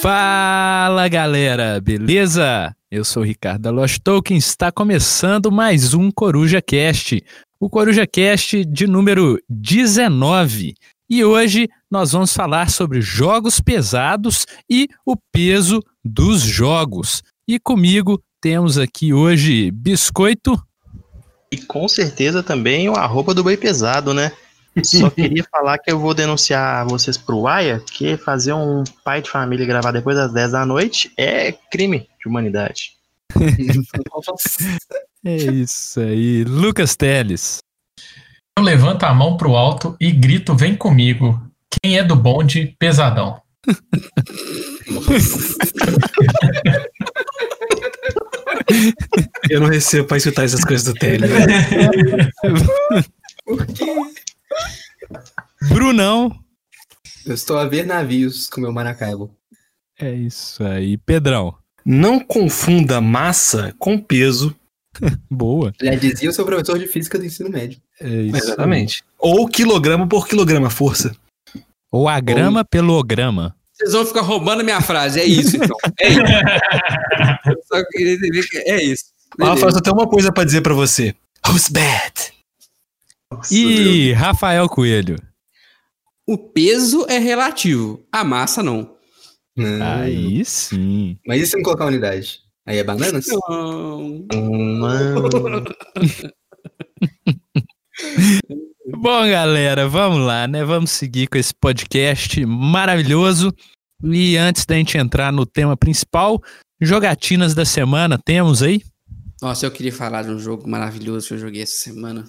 Fala galera, beleza? Eu sou o Ricardo da Lost Token, está começando mais um Coruja Cast, o Coruja Cast de número 19. E hoje nós vamos falar sobre jogos pesados e o peso dos jogos. E comigo temos aqui hoje Biscoito. E com certeza também o arroba do Boi Pesado, né? Só queria falar que eu vou denunciar vocês pro Aya, que fazer um pai de família gravar depois das 10 da noite é crime de humanidade. é isso aí. Lucas Teles. Eu levanto a mão pro alto e grito: vem comigo. Quem é do bonde, pesadão. Eu não recebo pra escutar essas coisas do Teles. Por quê? Brunão. Eu estou a ver navios com meu Maracaibo. É isso aí. Pedrão. Não confunda massa com peso. Boa. Já dizia o seu professor de física do ensino médio. É isso Exatamente. Ou quilograma por quilograma, força. Ou a grama Ou... pelo grama. Vocês vão ficar roubando minha frase, é isso então. É isso. Eu só queria entender que é isso. Rafa, eu tenho uma coisa para dizer para você. Who's bad? E Rafael Coelho. O peso é relativo, a massa não. Aí sim. Mas e se não colocar unidade? Aí é bananas? Não. não. Bom, galera, vamos lá, né? Vamos seguir com esse podcast maravilhoso. E antes da gente entrar no tema principal, jogatinas da semana, temos aí? Nossa, eu queria falar de um jogo maravilhoso que eu joguei essa semana.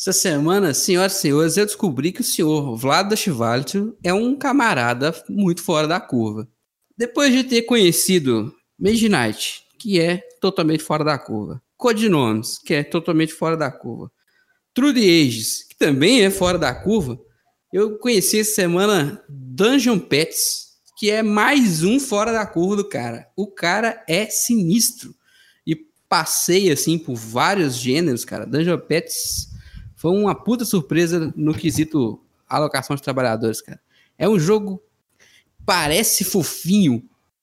Essa semana, senhoras e senhores, eu descobri que o senhor Vlad Chivaltio é um camarada muito fora da curva. Depois de ter conhecido Midnight, que é totalmente fora da curva, Codinomes, que é totalmente fora da curva, the Ages, que também é fora da curva, eu conheci essa semana Dungeon Pets, que é mais um fora da curva do cara. O cara é sinistro. E passei, assim, por vários gêneros, cara. Dungeon Pets foi uma puta surpresa no quesito alocação de trabalhadores, cara. É um jogo parece fofinho,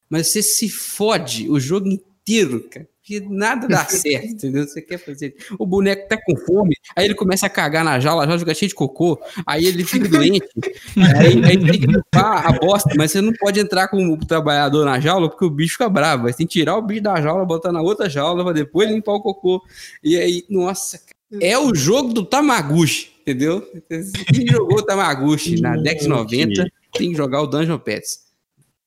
mas você se fode o jogo inteiro, cara. Porque nada dá certo, entendeu? Você quer fazer. O boneco tá com fome, aí ele começa a cagar na jaula, a jaula fica cheia de cocô, aí ele fica doente, aí, aí tem que limpar a bosta, mas você não pode entrar com o trabalhador na jaula porque o bicho fica bravo. Você tem que tirar o bicho da jaula, botar na outra jaula, pra depois limpar o cocô. E aí, nossa, é o jogo do Tamaguchi, entendeu? Quem jogou Tamaguchi na Dex 90 tem que jogar o Dungeon Pets.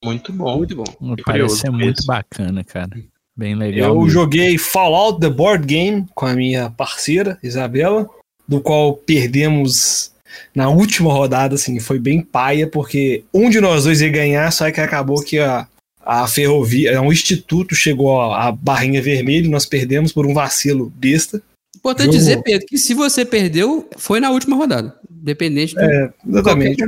Muito bom. Muito bom. Parece ser muito bacana, cara. Bem legal. Eu mesmo. joguei Fallout The Board Game com a minha parceira, Isabela, do qual perdemos na última rodada, assim, foi bem paia, porque um de nós dois ia ganhar, só que acabou que a, a ferrovia, um instituto chegou a barrinha vermelha e nós perdemos por um vacilo besta. Importante Jogo. dizer, Pedro, que se você perdeu, foi na última rodada. Dependente do. É, exatamente.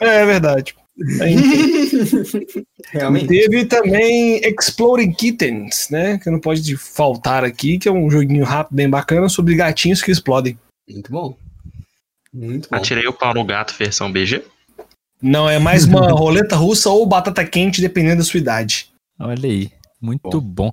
É verdade. Realmente. Teve também Exploding Kittens, né? Que não pode faltar aqui, que é um joguinho rápido, bem bacana, sobre gatinhos que explodem. Muito bom. Muito bom. Atirei o pau no gato versão BG. Não, é mais uma roleta russa ou batata quente, dependendo da sua idade. Olha aí, muito bom. bom.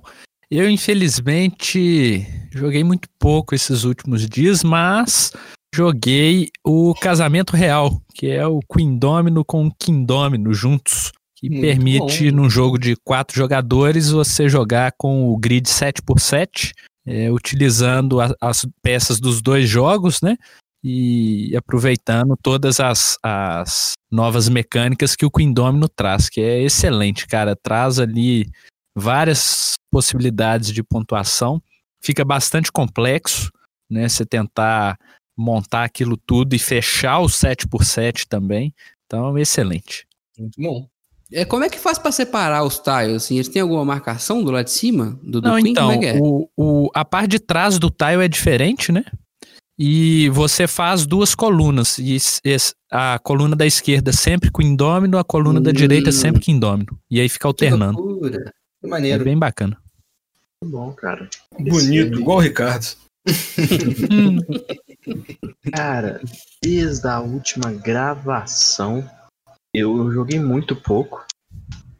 Eu, infelizmente, joguei muito pouco esses últimos dias, mas joguei o Casamento Real, que é o Queen Domino com o King Domino juntos, que muito permite, bom. num jogo de quatro jogadores, você jogar com o grid 7x7, é, utilizando a, as peças dos dois jogos, né? E aproveitando todas as, as novas mecânicas que o Queen Domino traz, que é excelente, cara. Traz ali várias possibilidades de pontuação. Fica bastante complexo, né? Você tentar montar aquilo tudo e fechar o 7 por 7 também. Então, excelente. Muito bom. É, como é que faz para separar os tiles? Assim, eles têm alguma marcação do lado de cima? Do, do Não, Queen? então, é é? o, o, a parte de trás do tile é diferente, né? E você faz duas colunas. E a coluna da esquerda sempre com indômino, a coluna hum. da direita sempre com indômino. E aí fica alternando. Que loucura. Que maneiro. É bem bacana. Bom, cara. Bonito, igual o Ricardo. cara, desde a última gravação, eu joguei muito pouco.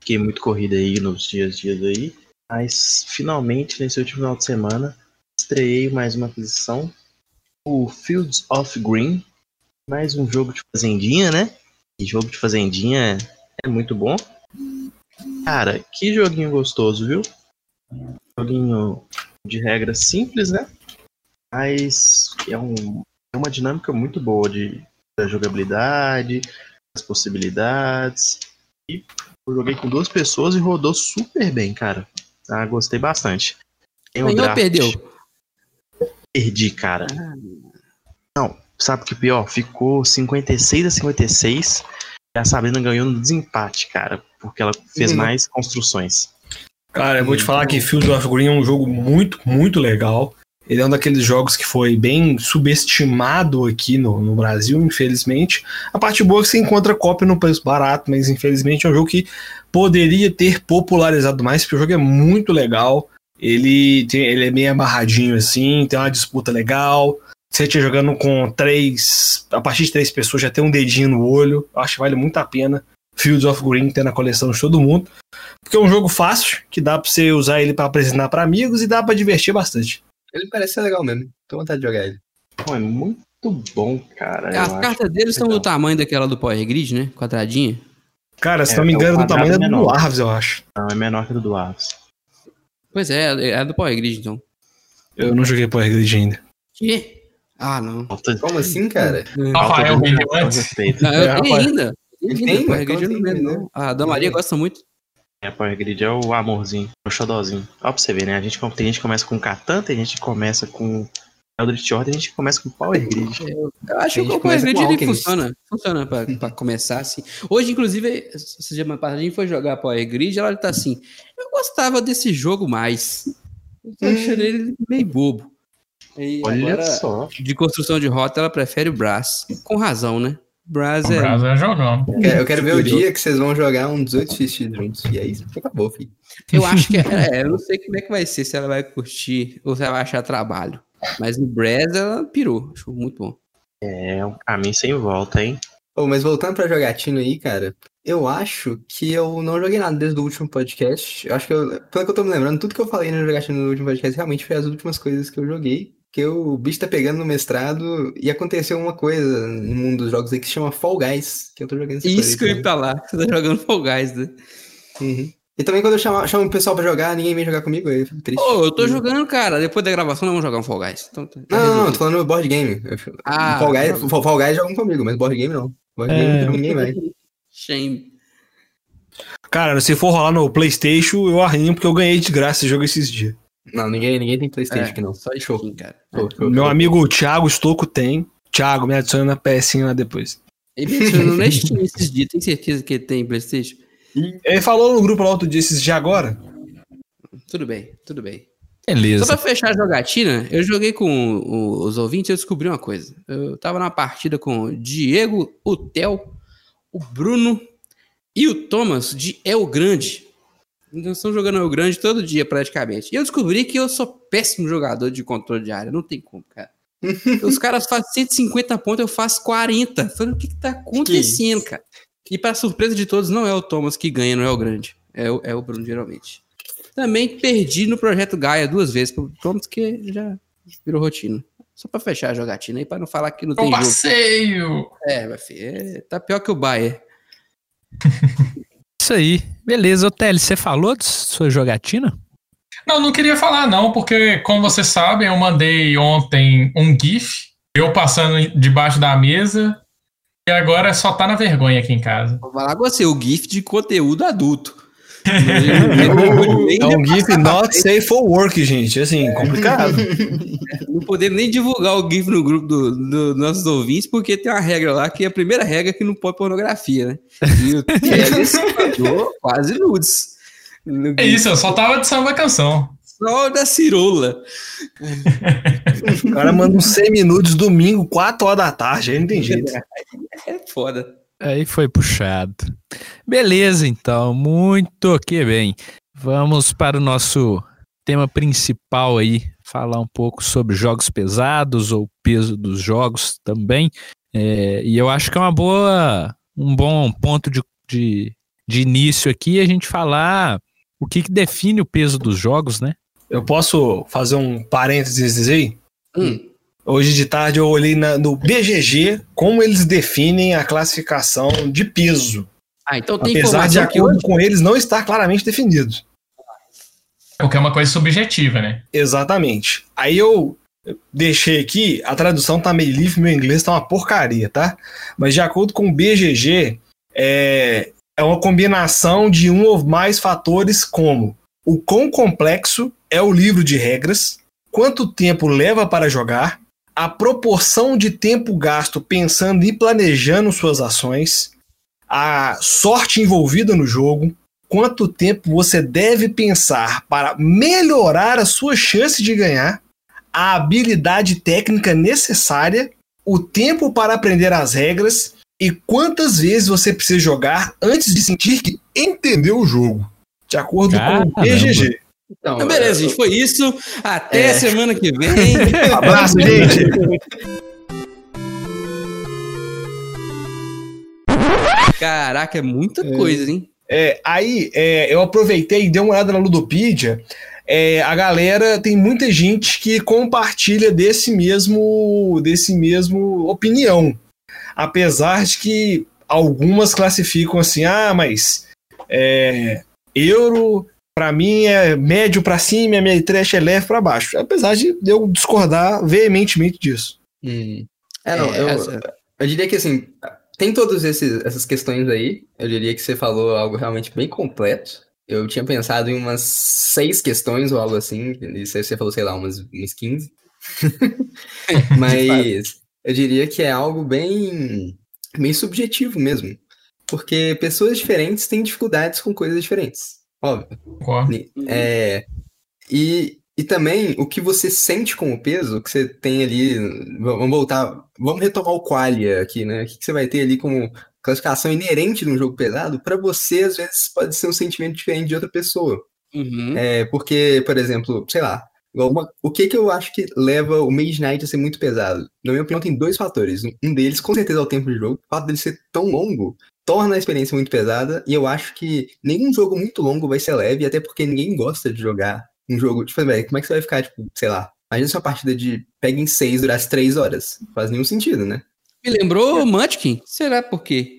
Fiquei muito corrida aí nos dias, dias aí. Mas finalmente, nesse último final de semana, estreiei mais uma aquisição. O Fields of Green. Mais um jogo de fazendinha, né? E jogo de fazendinha é muito bom. Cara, que joguinho gostoso, viu? Joguinho de regras simples, né? Mas é, um, é uma dinâmica muito boa de, da jogabilidade, das possibilidades. E eu joguei com duas pessoas e rodou super bem, cara. Ah, gostei bastante. Ganhou ou perdeu? Perdi, cara. Não, sabe o que pior? Ficou 56 a 56 e a Sabrina ganhou no desempate, cara, porque ela fez uhum. mais construções. Cara, eu vou te falar que Field of Green é um jogo muito, muito legal. Ele é um daqueles jogos que foi bem subestimado aqui no, no Brasil, infelizmente. A parte boa é que você encontra cópia no preço barato, mas infelizmente é um jogo que poderia ter popularizado mais, porque o jogo é muito legal. Ele, tem, ele é meio amarradinho assim, tem uma disputa legal. Você estiver jogando com três. A partir de três pessoas já tem um dedinho no olho. Acho que vale muito a pena. Fields of Green ter na coleção de todo mundo. Porque é um jogo fácil, que dá pra você usar ele para apresentar para amigos e dá para divertir bastante. Ele parece ser legal mesmo. Tô vontade de jogar ele. Pô, é muito bom, cara. As cartas deles estão do tamanho daquela do Power Grid, né? Quadradinha. Cara, se é, não me é engano, é do tamanho da do Arves, eu acho. Não, é menor que a do Arves. Pois é, é a do Power Grid, então. Eu não joguei Power Grid ainda. Que? Ah, não. Como assim, cara? Rafael vendeu antes. Ah, eu tenho ainda. Ele tem, Power Grid eu não lembro, não. A da Maria gosta muito. É, Power Grid é o amorzinho, o xodózinho. Ó pra você ver, né? A gente, tem gente que começa com Catan, tem gente que começa com Eldritch Order, a gente começa com Power Grid. Eu, eu acho que o Power Grid ele funciona. Funciona pra, pra começar, assim. Hoje, inclusive, semana passada a gente foi jogar Power Grid, ela tá assim, eu gostava desse jogo mais. Eu tô achando ele meio bobo. E Olha agora, só. De construção de rota, ela prefere o Brass. Com razão, né? Brass é. Brass é jogando. Eu quero ver o dia que vocês vão jogar um 18 x juntos. E aí acabou, filho. Eu acho que. É, é, eu não sei como é que vai ser, se ela vai curtir ou se ela vai achar trabalho. Mas no Brass ela pirou. Acho muito bom. É um caminho sem volta, hein? Oh, mas voltando pra jogatina aí, cara, eu acho que eu não joguei nada desde o último podcast. Eu acho que, eu, pelo que eu tô me lembrando, tudo que eu falei na jogatina no último podcast realmente foi as últimas coisas que eu joguei que o bicho tá pegando no mestrado e aconteceu uma coisa no mundo dos jogos aí que se chama Fall Guys, que eu tô jogando Isso que eu ia pra lá, você tá jogando Fall Guys, né? Uhum. E também quando eu chamo, chamo o pessoal pra jogar, ninguém vem jogar comigo, aí eu fico triste. Ô, oh, eu tô uhum. jogando, cara, depois da gravação nós vamos jogar um Fall Guys. Então, tá não, não, não, tô falando board game. Ah, Fall Guys, Fall, Fall Guys jogam comigo, mas board game não. Board é... game ninguém vai. Shame. Cara, se for rolar no Playstation, eu arrinho porque eu ganhei de graça esse jogo esses dias. Não, ninguém, ninguém tem Playstation é, aqui não. Só show. Skin, cara. Show, show, Meu amigo Thiago Stocco tem. Thiago, me adiciona na pecinha lá depois. Ele mencionou na Steam esses dias. Tem certeza que ele tem Playstation? Ele falou no grupo lá outro dia, esses dias agora. Tudo bem, tudo bem. Beleza. Só pra fechar a jogatina, eu joguei com os ouvintes e eu descobri uma coisa. Eu tava numa partida com o Diego, o Theo, o Bruno e o Thomas de El Grande. Nós estamos jogando o grande todo dia, praticamente. E eu descobri que eu sou péssimo jogador de controle de área. Não tem como, cara. Os caras fazem 150 pontos, eu faço 40. Falei, o que, que tá acontecendo, que cara? E para surpresa de todos, não é o Thomas que ganha, não é o grande. É o, é o Bruno, geralmente. Também perdi no projeto Gaia duas vezes pro Thomas, que já virou rotina. Só pra fechar a jogatina aí, pra não falar que não tem um passeio! Jogo. É, meu filho, é, tá pior que o Bayer. Isso aí. Beleza, Otelli, você falou de sua jogatina? Não, não queria falar não, porque como vocês sabem, eu mandei ontem um GIF, eu passando debaixo da mesa, e agora só tá na vergonha aqui em casa. Vou falar com você, o GIF de conteúdo adulto. É um GIF not safe for work, gente. Assim, complicado. Não poder nem divulgar o GIF no grupo dos do nossos ouvintes, porque tem uma regra lá que é a primeira regra é que não pode pornografia, né? E o Teles quase nudes. É isso, eu só tava de samba canção. Só da cirola. o cara manda uns 100 minutos domingo, 4 horas da tarde, aí não tem jeito. É foda. Aí foi puxado. Beleza, então, muito que bem. Vamos para o nosso tema principal aí, falar um pouco sobre jogos pesados ou peso dos jogos também. É, e eu acho que é uma boa, um bom ponto de, de de início aqui a gente falar o que, que define o peso dos jogos, né? Eu posso fazer um parênteses aí? Hum. Hoje de tarde eu olhei na- no BGG como eles definem a classificação de peso. Ah, então tem Apesar de acordo hoje. com eles não estar claramente definido. Porque é uma coisa subjetiva, né? Exatamente. Aí eu deixei aqui, a tradução tá meio livre, meu inglês tá uma porcaria, tá? Mas de acordo com o BGG, é, é uma combinação de um ou mais fatores como o quão complexo é o livro de regras, quanto tempo leva para jogar, a proporção de tempo gasto pensando e planejando suas ações, a sorte envolvida no jogo, quanto tempo você deve pensar para melhorar a sua chance de ganhar, a habilidade técnica necessária, o tempo para aprender as regras e quantas vezes você precisa jogar antes de sentir que entendeu o jogo. De acordo com Caramba. o BGG. Então, Então, beleza, gente, foi isso. Até É. semana que vem. Abraço, gente! Caraca, é muita coisa, hein? É, aí é, eu aproveitei e dei uma olhada na Ludopedia. É, a galera tem muita gente que compartilha desse mesmo desse mesmo opinião. Apesar de que algumas classificam assim, ah, mas é, euro para mim é médio para cima, e a minha trash é leve para baixo. Apesar de eu discordar veementemente disso. Hum. É, não, É, eu, essa- eu diria que assim, tem todas essas questões aí. Eu diria que você falou algo realmente bem completo. Eu tinha pensado em umas seis questões ou algo assim. E você você falou, sei lá, umas, umas 15. Mas eu diria que é algo bem, bem subjetivo mesmo. Porque pessoas diferentes têm dificuldades com coisas diferentes. Óbvio. Concordo. Ni- É, e, e também o que você sente com o peso, que você tem ali. Vamos voltar. Vamos retomar o qualia aqui, né? O que que você vai ter ali como classificação inerente de um jogo pesado, para você, às vezes, pode ser um sentimento diferente de outra pessoa. Uhum. É, porque, por exemplo, sei lá, uma- o que que eu acho que leva o Mage Knight a ser muito pesado? Na minha opinião, tem dois fatores. Um deles, com certeza, é o tempo de jogo. O fato dele ser tão longo torna a experiência muito pesada, e eu acho que nenhum jogo muito longo vai ser leve, até porque ninguém gosta de jogar um jogo. Tipo, velho, como é que você vai ficar, tipo, sei lá, imagina se uma partida de pega em seis durasse três horas. Não faz nenhum sentido, né? Me lembrou Munchkin? Será por quê?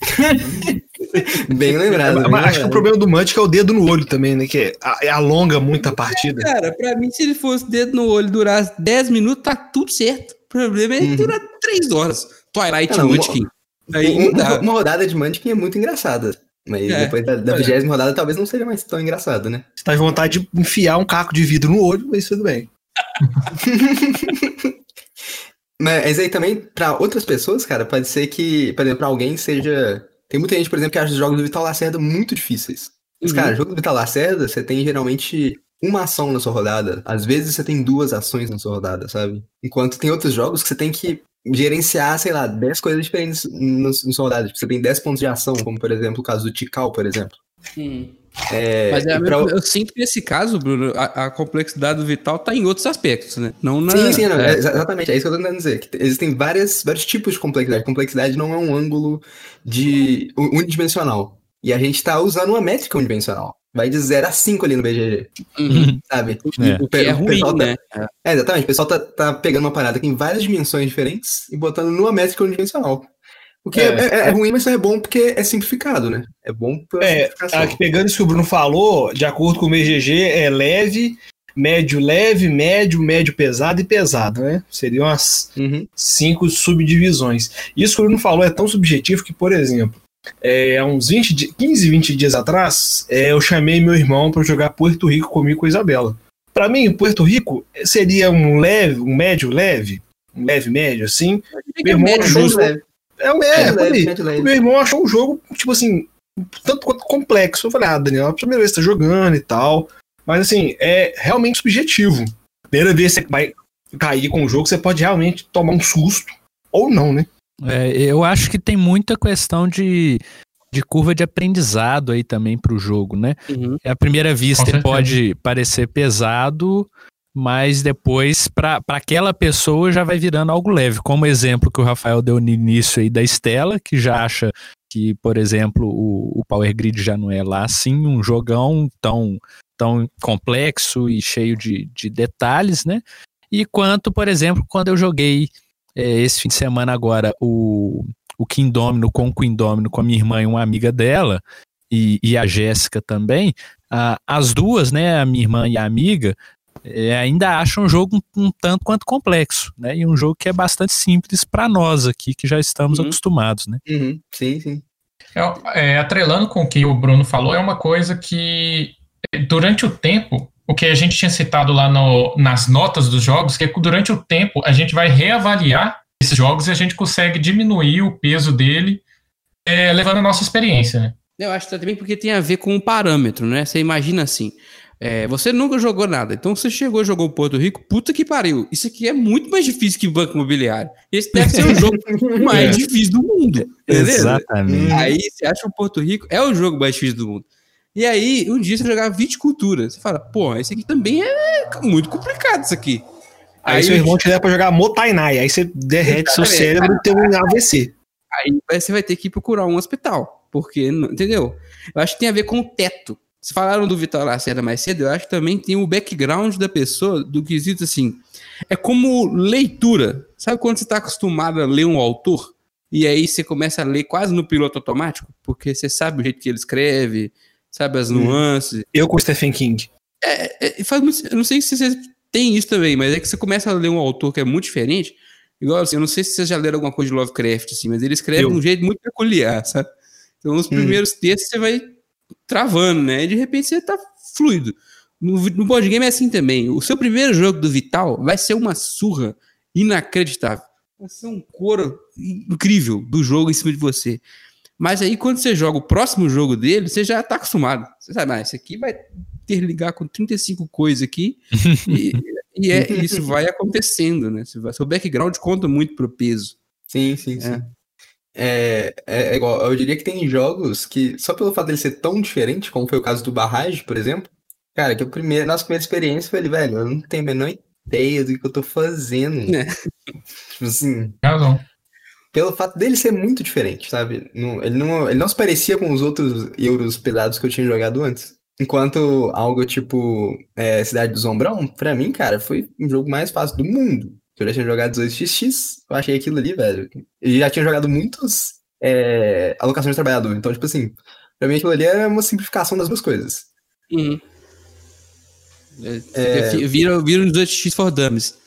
Bem lembrado. Mas bem acho que o problema do Mantic é o dedo no olho também, né? Que é alonga muito a partida. Cara, pra mim, se ele fosse dedo no olho e durasse 10 minutos, tá tudo certo. O problema é Uhum. durar 3 horas. Twilight não, Munchkin. Aí Um- uma, uma rodada de Munchkin é muito engraçada. Mas É. depois da, da Olha. vigésima rodada talvez não seja mais tão engraçado, né? Você tá de vontade de enfiar um caco de vidro no olho, mas tudo bem. Mas aí também, pra outras pessoas, cara, pode ser que, por exemplo, pra alguém seja. Tem muita gente, por exemplo, que acha os jogos do Vital Lacerda muito difíceis. Mas, Uhum. cara, jogo do Vital Lacerda, você tem geralmente uma ação na sua rodada. Às vezes você tem duas ações na sua rodada, sabe? Enquanto tem outros jogos que você tem que gerenciar, sei lá, 10 coisas diferentes no- na sua rodada. Tipo, você tem 10 pontos de ação, como por exemplo o caso do Tikal, por exemplo. Hum. É, Mas é pra- eu sinto que nesse caso, Bruno, a, a complexidade do Vital tá em outros aspectos, né? Não na. Sim, sim, não, é. é, exa- exatamente, é isso que eu tô tentando dizer. Que existem várias, vários tipos de complexidade. Complexidade não é um ângulo de unidimensional. E a gente tá usando uma métrica unidimensional. Vai de 0 a 5 ali no BGG, Uhum. sabe? É. O, Que pe- é o ruim, pessoal tá- né? É, exatamente. O pessoal tá, tá pegando uma parada que tem várias dimensões diferentes e botando numa métrica unidimensional. O que é, É. é- é ruim, mas é bom porque é simplificado, né? É bom pela É, pegando isso que o Bruno falou, de acordo com o BGG, é leve, médio leve, médio, médio pesado e pesado, né? Seriam as Uhum. cinco subdivisões. Isso que o Bruno falou é tão subjetivo que, por exemplo, é, há uns 20, di- 15, 20 dias atrás, é, eu chamei meu irmão para jogar Puerto Rico comigo com a Isabela. Para mim, Puerto Rico seria um leve, um médio leve, um leve médio, assim. Meu irmão médio, achou- Médio leve, É um por leve, meu irmão achou o jogo, tipo assim, tanto quanto complexo. Eu falei, ah, Daniel, é a primeira vez que você tá jogando e tal. Mas assim, é realmente subjetivo. Primeira vez que você vai cair com o jogo, você pode realmente tomar um susto. Ou não, né? É, eu acho que tem muita questão de, de curva de aprendizado aí também pro jogo, né? Uhum. À primeira vista pode parecer pesado, mas depois para aquela pessoa já vai virando algo leve, como o exemplo que o Rafael deu no início aí da Estela, que já acha que, por exemplo, o, o Power Grid já não é lá assim um jogão tão, tão complexo e cheio de, de detalhes, né? E quanto, por exemplo, quando eu joguei é, esse fim de semana agora o, o King Domino com o Queen Domino com a minha irmã e uma amiga dela, e, e a Jéssica também, a, as duas, né, a minha irmã e a amiga, é, ainda acham um jogo um, um, tanto quanto complexo, né? E um jogo que é bastante simples para nós aqui, que já estamos uhum. acostumados, né? Uhum. Sim, sim. É, é, atrelando com o que o Bruno falou, é uma coisa que durante o tempo, o que a gente tinha citado lá no, nas notas dos jogos, que é que durante o tempo a gente vai reavaliar esses jogos e a gente consegue diminuir o peso dele, é, levando a nossa experiência, né? Eu acho também porque tem a ver com o parâmetro, né? Você imagina assim, é, você nunca jogou nada, então você chegou e jogou o Porto Rico, puta que pariu. Isso aqui é muito mais difícil que Banco Imobiliário. Esse deve ser o jogo mais é. difícil do mundo. Beleza? Exatamente. Aí você acha o Porto Rico é o jogo mais difícil do mundo. E aí, um dia você jogar viticultura. Você fala, pô, esse aqui também é muito complicado isso aqui. Aí, aí seu irmão te leva pra jogar Motainai, aí você derrete seu cérebro e tem um AVC. Aí você vai ter que procurar um hospital, porque, entendeu? Eu acho que tem a ver com o teto. Vocês falaram do Vitor Lacerda mais cedo, eu acho que também tem o background da pessoa, do quesito assim. É como leitura. Sabe quando você está acostumado a ler um autor? E aí você começa a ler quase no piloto automático? Porque você sabe o jeito que ele escreve, sabe as hum. nuances. Eu com Stephen King. É, é, faz, eu não sei se você tem isso também, mas é que você começa a ler um autor que é muito diferente. Igual assim, eu não sei se vocês já leram alguma coisa de Lovecraft, assim, mas ele escreve eu. de um jeito muito peculiar, sabe? Então, nos hum. primeiros hum. textos você vai travando, né? E de repente você tá fluido. No, no board game é assim também. O seu primeiro jogo do Vital vai ser uma surra inacreditável. Vai ser um coro incrível do jogo em cima de você. Mas aí, quando você joga o próximo jogo dele, você já tá acostumado. Você sabe, ah, esse aqui vai ter ligar com 35 coisas aqui. e, e é, isso vai acontecendo, né? Seu background conta muito pro peso. Sim, sim, sim. É. É, é, é, igual, eu diria que tem jogos que, só pelo fato dele ser tão diferente, como foi o caso do Barrage, por exemplo, cara, que o primeiro, nossa primeira experiência foi, velho, eu não tenho a menor ideia do que eu tô fazendo. É. tipo assim. Não. Pelo fato dele ser muito diferente, sabe? Não, ele, não, ele não se parecia com os outros euros pesados que eu tinha jogado antes. Enquanto algo tipo é, Cidade do Zombrão, pra mim, cara, foi o jogo mais fácil do mundo eu já tinha jogado 18x, eu achei aquilo ali, velho. E já tinha jogado muitos é, alocações de trabalhador. Então, tipo assim, pra mim aquilo ali é uma simplificação das duas coisas. Uhum. É, vira, vira um 18x for dummies.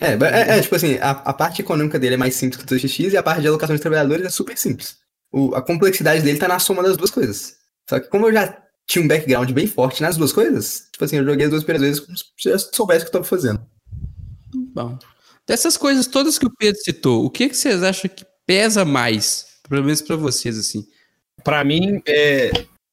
É, é, é, tipo assim, a, a, parte econômica dele é mais simples que o 18x e a parte de alocação de trabalhadores é super simples. O, a complexidade dele tá na soma das duas coisas. Só que como eu já tinha um background bem forte nas duas coisas, tipo assim, eu joguei as duas primeiras vezes como se eu soubesse o que eu tava fazendo. Bom. Dessas coisas todas que o Pedro citou, o que, que vocês acham que pesa mais? Pelo menos para vocês, assim. Para mim, é,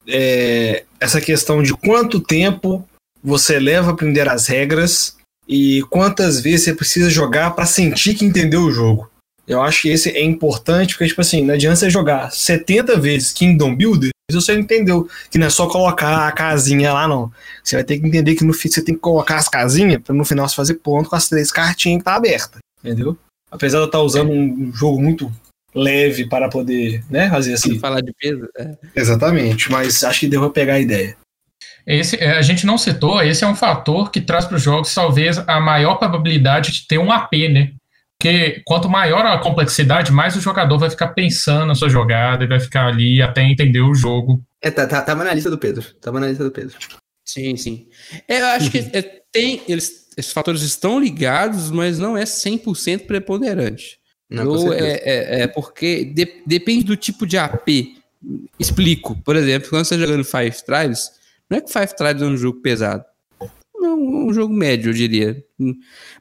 é essa questão de quanto tempo você leva a aprender as regras e quantas vezes você precisa jogar para sentir que entendeu o jogo. Eu acho que esse é importante, porque, tipo assim, não adianta você jogar 70 vezes Kingdom Builder se você não entendeu que não é só colocar a casinha lá, não. Você vai ter que entender que no fim você tem que colocar as casinhas para no final você fazer ponto com as três cartinhas que tá aberta. Entendeu? Apesar de eu estar usando um jogo muito leve para poder, né, fazer assim. Falar de peso. É. Exatamente, mas acho que deu pra pegar a ideia. Esse, é, a gente não citou, esse é um fator que traz para os jogos talvez a maior probabilidade de ter um AP, né? Porque quanto maior a complexidade, mais o jogador vai ficar pensando na sua jogada e vai ficar ali até entender o jogo. É, tá, tá, tava na lista do Pedro. Tava na lista do Pedro. Sim, sim. É, eu acho que é, tem. Eles, esses fatores estão ligados, mas não é 100% preponderante. Não, é, é, é, porque de, depende do tipo de AP. Explico. Por exemplo, quando você está jogando Five Tribes, não é que Five Tribes é um jogo pesado um, um jogo médio, eu diria.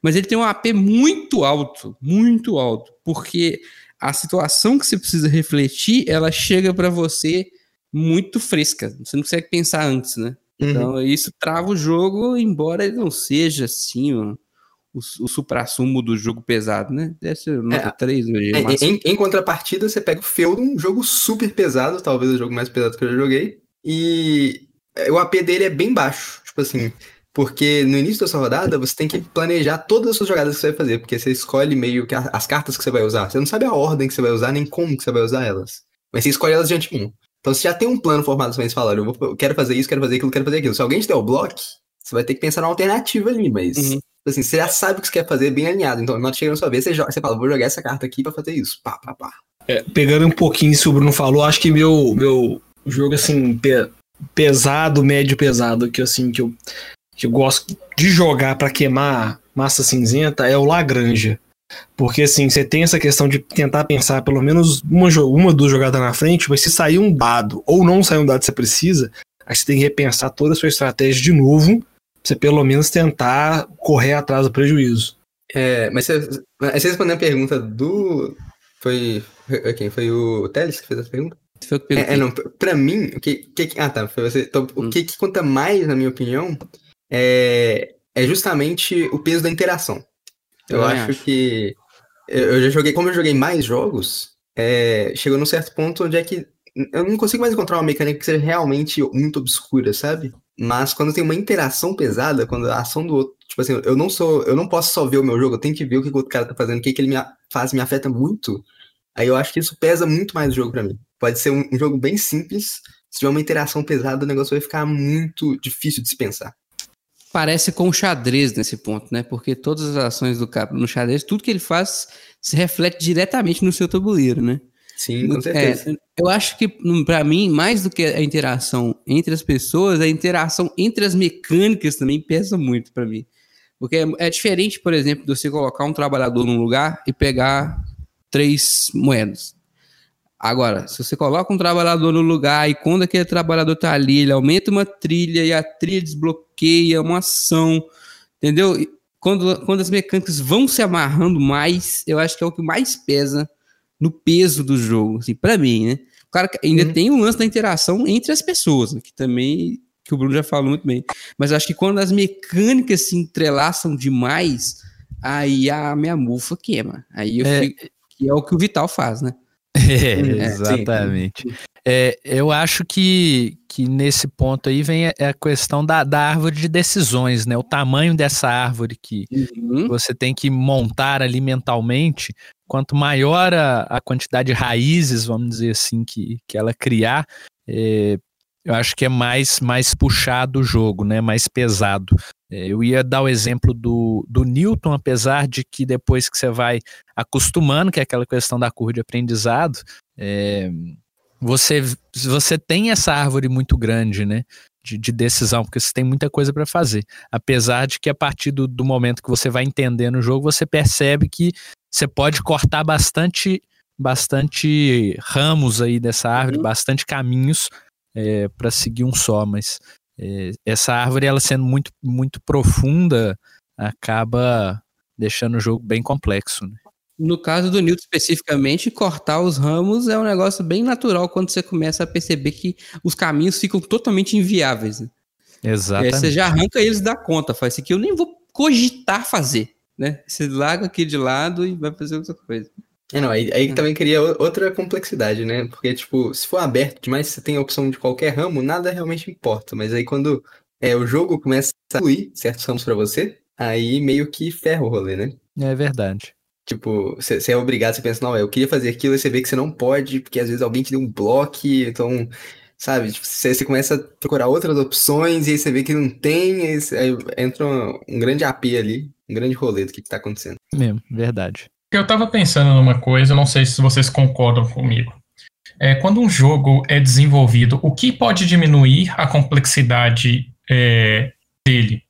Mas ele tem um AP muito alto, muito alto, porque a situação que você precisa refletir, ela chega para você muito fresca. Você não consegue pensar antes, né? Uhum. Então isso trava o jogo, embora ele não seja assim, ó, o, o supra-sumo do jogo pesado, né? Deve ser nota é, 3 hoje. É, em, em, contrapartida, você pega o Feudum, um jogo super pesado, talvez o jogo mais pesado que eu já joguei, e o AP dele é bem baixo. Tipo assim, Porque no início da sua rodada, você tem que planejar todas as suas jogadas que você vai fazer, porque você escolhe meio que as cartas que você vai usar. Você não sabe a ordem que você vai usar, nem como que você vai usar elas. Mas você escolhe elas de antemão. Então você já tem um plano formado, você fala, eu, vou, eu quero fazer isso, quero fazer aquilo, quero fazer aquilo. Se alguém te der o bloco, você vai ter que pensar numa alternativa ali, mas Uhum. assim, você já sabe o que você quer fazer bem alinhado. Então, na hora que chega na sua vez, você, joga, você fala, vou jogar essa carta aqui pra fazer isso. Pá, pá, pá. É, pegando um pouquinho que o Bruno falou, acho que meu, meu jogo, assim, pesado, médio pesado, que assim, que eu, que eu gosto de jogar pra queimar massa cinzenta é o Lagranja. Porque assim, você tem essa questão de tentar pensar pelo menos uma, uma duas jogadas na frente, mas se sair um dado ou não sair um dado que você precisa, aí você tem que repensar toda a sua estratégia de novo, pra você pelo menos tentar correr atrás do prejuízo. É, mas você, você respondeu a pergunta do. Foi- Quem? Foi o Teles que fez essa pergunta? Foi o que perguntei. É, é, não, pra- mim, o que, que- Ah, tá, foi você. Então, Hum. o que, que conta mais, na minha opinião, é, é justamente o peso da interação. Eu, Eu acho, acho. que. Eu já joguei, como eu joguei mais jogos, é, chegou num certo ponto onde é que. Eu não consigo mais encontrar uma mecânica que seja realmente muito obscura, sabe? Mas quando tem uma interação pesada, quando a ação do outro. Tipo assim, eu não sou. Eu não posso só ver o meu jogo, eu tenho que ver o que o outro cara tá fazendo, o que, que ele me faz, me afeta muito. Aí eu acho que isso pesa muito mais no jogo pra mim. Pode ser um, um jogo bem simples, se tiver uma interação pesada, o negócio vai ficar muito difícil de dispensar. Parece com o xadrez nesse ponto, né? Porque todas as ações do cara no xadrez, tudo que ele faz se reflete diretamente no seu tabuleiro, né? Sim, com certeza. É, eu acho que, pra mim, mais do que a interação entre as pessoas, a interação entre as mecânicas também pesa muito pra mim. Porque é, é diferente, por exemplo, de você colocar um trabalhador num lugar e pegar três moedas. Agora, se você coloca um trabalhador no lugar e quando aquele trabalhador tá ali, ele aumenta uma trilha e a trilha desbloqueia uma ação, entendeu? E Quando, quando as mecânicas vão se amarrando mais, eu acho que é o que mais pesa no peso do jogo, assim, para mim, né? Claro que ainda Uhum. tem o lance da interação entre as pessoas, né, que também que o Bruno já falou muito bem. Mas acho que quando as mecânicas se entrelaçam demais, aí a minha mufa queima. Aí eu É. fico, que é o que o Vital faz, né? É, exatamente. É, eu acho que, que nesse ponto aí vem a, a questão da, da árvore de decisões, né? O tamanho dessa árvore que Uhum. você tem que montar ali mentalmente. Quanto maior a, a quantidade de raízes, vamos dizer assim, que, que ela criar, é, eu acho que é mais, mais puxado o jogo, né? Mais pesado. É, eu ia dar o exemplo do, do Newton, apesar de que depois que você vai acostumando, que é aquela questão da curva de aprendizado, é, você, você tem essa árvore muito grande, né? De, de decisão, porque você tem muita coisa para fazer. Apesar de que a partir do, do momento que você vai entendendo o jogo, você percebe que você pode cortar bastante, bastante ramos aí dessa árvore, Uhum. bastante caminhos para seguir um só, mas é, essa árvore, ela sendo muito, muito profunda, acaba deixando o jogo bem complexo. Né? No caso do Newton especificamente, cortar os ramos é um negócio bem natural quando você começa a perceber que os caminhos ficam totalmente inviáveis. Né? Exatamente. você já arranca eles da conta, faz isso aqui, eu nem vou cogitar fazer. Né? Você larga aqui de lado e vai fazer outra coisa. É, não, aí, aí também cria outra complexidade, né? Porque, tipo, se for aberto demais, você tem a opção de qualquer ramo, nada realmente importa. Mas aí quando é, o jogo começa a incluir certos ramos pra você, aí meio que ferra o rolê, né? É verdade. Tipo, você é obrigado, você pensa, não, eu queria fazer aquilo, e você vê que você não pode, porque às vezes alguém te deu um bloco, então, sabe? Tipo, você, você começa a procurar outras opções, e aí você vê que não tem, aí, você- aí entra um, um grande AP ali, um grande rolê do que, que tá acontecendo. Mesmo, verdade. Eu tava pensando numa coisa, não sei se vocês concordam comigo. É, quando um jogo é desenvolvido, o que pode diminuir a complexidade é, dele?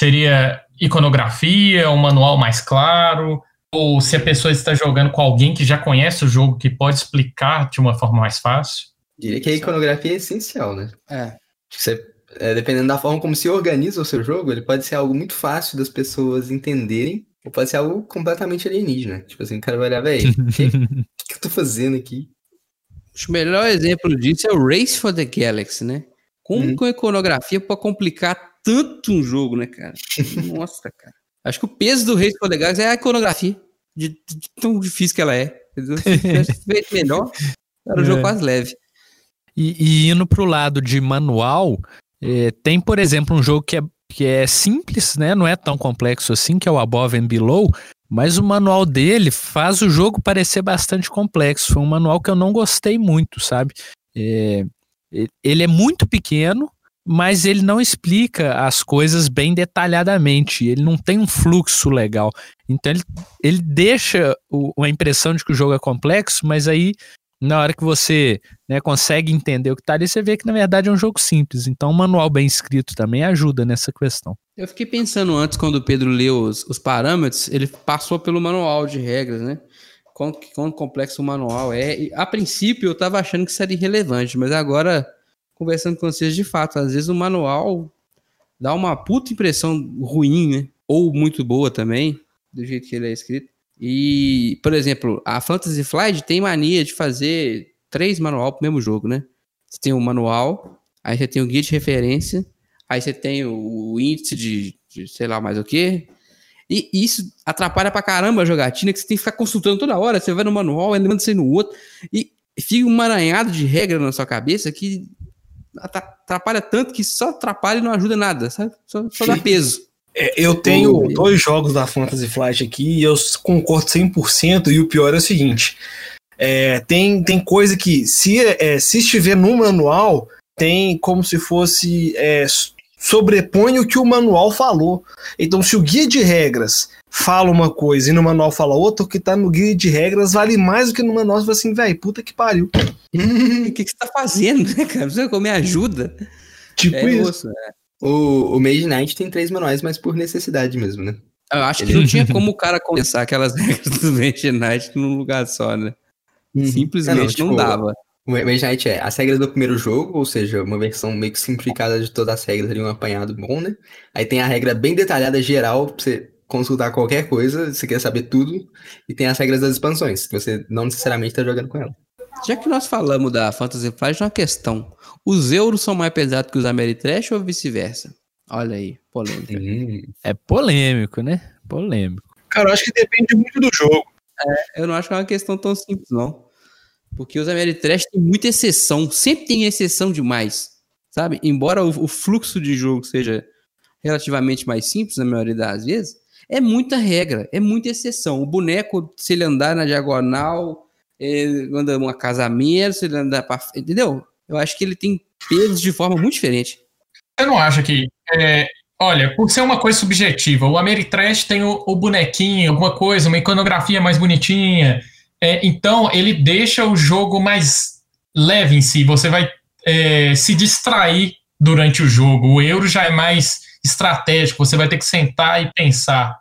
Seria iconografia, um manual mais claro? Ou se a pessoa está jogando com alguém que já conhece o jogo, que pode explicar de uma forma mais fácil? Diria que a iconografia é essencial, né? É. Que você, é, dependendo da forma como se organiza o seu jogo, ele pode ser algo muito fácil das pessoas entenderem, ou pode ser algo completamente alienígena. Tipo assim, o cara vai olhar, velho, o que, que eu tô fazendo aqui? Acho que o melhor exemplo disso é o Race for the Galaxy, né? Como Uhum. que a iconografia pode complicar tanto um jogo, né, cara? Nossa, cara. Acho que o peso do Race for the Galaxy é a iconografia. De, de tão difícil que ela é. Feito melhor, era um É. jogo quase leve. E, e indo pro lado de manual, eh, tem, por exemplo, um jogo que é que é simples, né? Não é tão complexo assim, que é o Above and Below, mas o manual dele faz o jogo parecer bastante complexo. Foi um manual que eu não gostei muito, sabe? É, ele é muito pequeno, mas ele não explica as coisas bem detalhadamente. Ele não tem um fluxo legal. Então ele, ele deixa o, a impressão de que o jogo é complexo, mas aí na hora que você né, consegue entender o que está ali, você vê que na verdade é um jogo simples. Então, um manual bem escrito também ajuda nessa questão. Eu fiquei pensando antes, quando o Pedro leu os, os parâmetros, ele passou pelo manual de regras, né? Quão, quão complexo o manual é. E, a princípio, eu estava achando que seria irrelevante, mas agora, conversando com vocês, de fato, às vezes o manual dá uma puta impressão ruim, né? Ou muito boa também, do jeito que ele é escrito. E, por exemplo, a Fantasy Flight tem mania de fazer três manual pro mesmo jogo, né? Você tem o manual, aí você tem o guia de referência, aí você tem o índice de, de sei lá mais o que. E isso atrapalha pra caramba a jogatina, que você tem que ficar consultando toda hora. Você vai no manual, ele manda você no outro. E fica um emaranhado de regra na sua cabeça que atrapalha tanto que só atrapalha e não ajuda nada, sabe? Só, só dá peso. É, eu tenho dois jogos da Fantasy Flight aqui e eu concordo 100%. E o pior é o seguinte: é, tem, tem coisa que, se, é, se estiver no manual, tem como se fosse. É, sobrepõe o que o manual falou. Então, se o guia de regras fala uma coisa e no manual fala outra, o que tá no guia de regras vale mais do que no manual. Você fala assim, velho, puta que pariu. O que, que você tá fazendo, né, cara? Você me ajuda. Tipo é isso. É. O, o Mage Knight tem três manuais, mas por necessidade mesmo, né? Eu acho Ele... que não tinha como o cara condensar aquelas regras do Mage Knight num lugar só, né? Uhum. Simplesmente não, não, tipo, não dava. O Mage Knight é as regras do primeiro jogo, ou seja, uma versão meio que simplificada de todas as regras ali, um apanhado bom, né? Aí tem a regra bem detalhada, geral, pra você consultar qualquer coisa, você quer saber tudo. E tem as regras das expansões, que você não necessariamente tá jogando com ela. Já que nós falamos da Fantasy Flight, uma questão. Os euros são mais pesados que os Ameritrash ou vice-versa? Olha aí, polêmica. Hum. É polêmico, né? Polêmico. Cara, eu acho que depende muito do jogo. É, eu não acho que é uma questão tão simples, não. Porque os Ameritrash tem muita exceção. Sempre tem exceção demais. Sabe? Embora o, o fluxo de jogo seja relativamente mais simples, na maioria das vezes, é muita regra, é muita exceção. O boneco, se ele andar na diagonal, ele anda uma casa menos, ele andar pra. Entendeu? Eu acho que ele tem pesos de forma muito diferente. Você não acha que. É, olha, por ser uma coisa subjetiva, o Ameritrash tem o, o, bonequinho, alguma coisa, uma iconografia mais bonitinha. É, então, ele deixa o jogo mais leve em si. Você vai é, se distrair durante o jogo. O euro já é mais estratégico, você vai ter que sentar e pensar.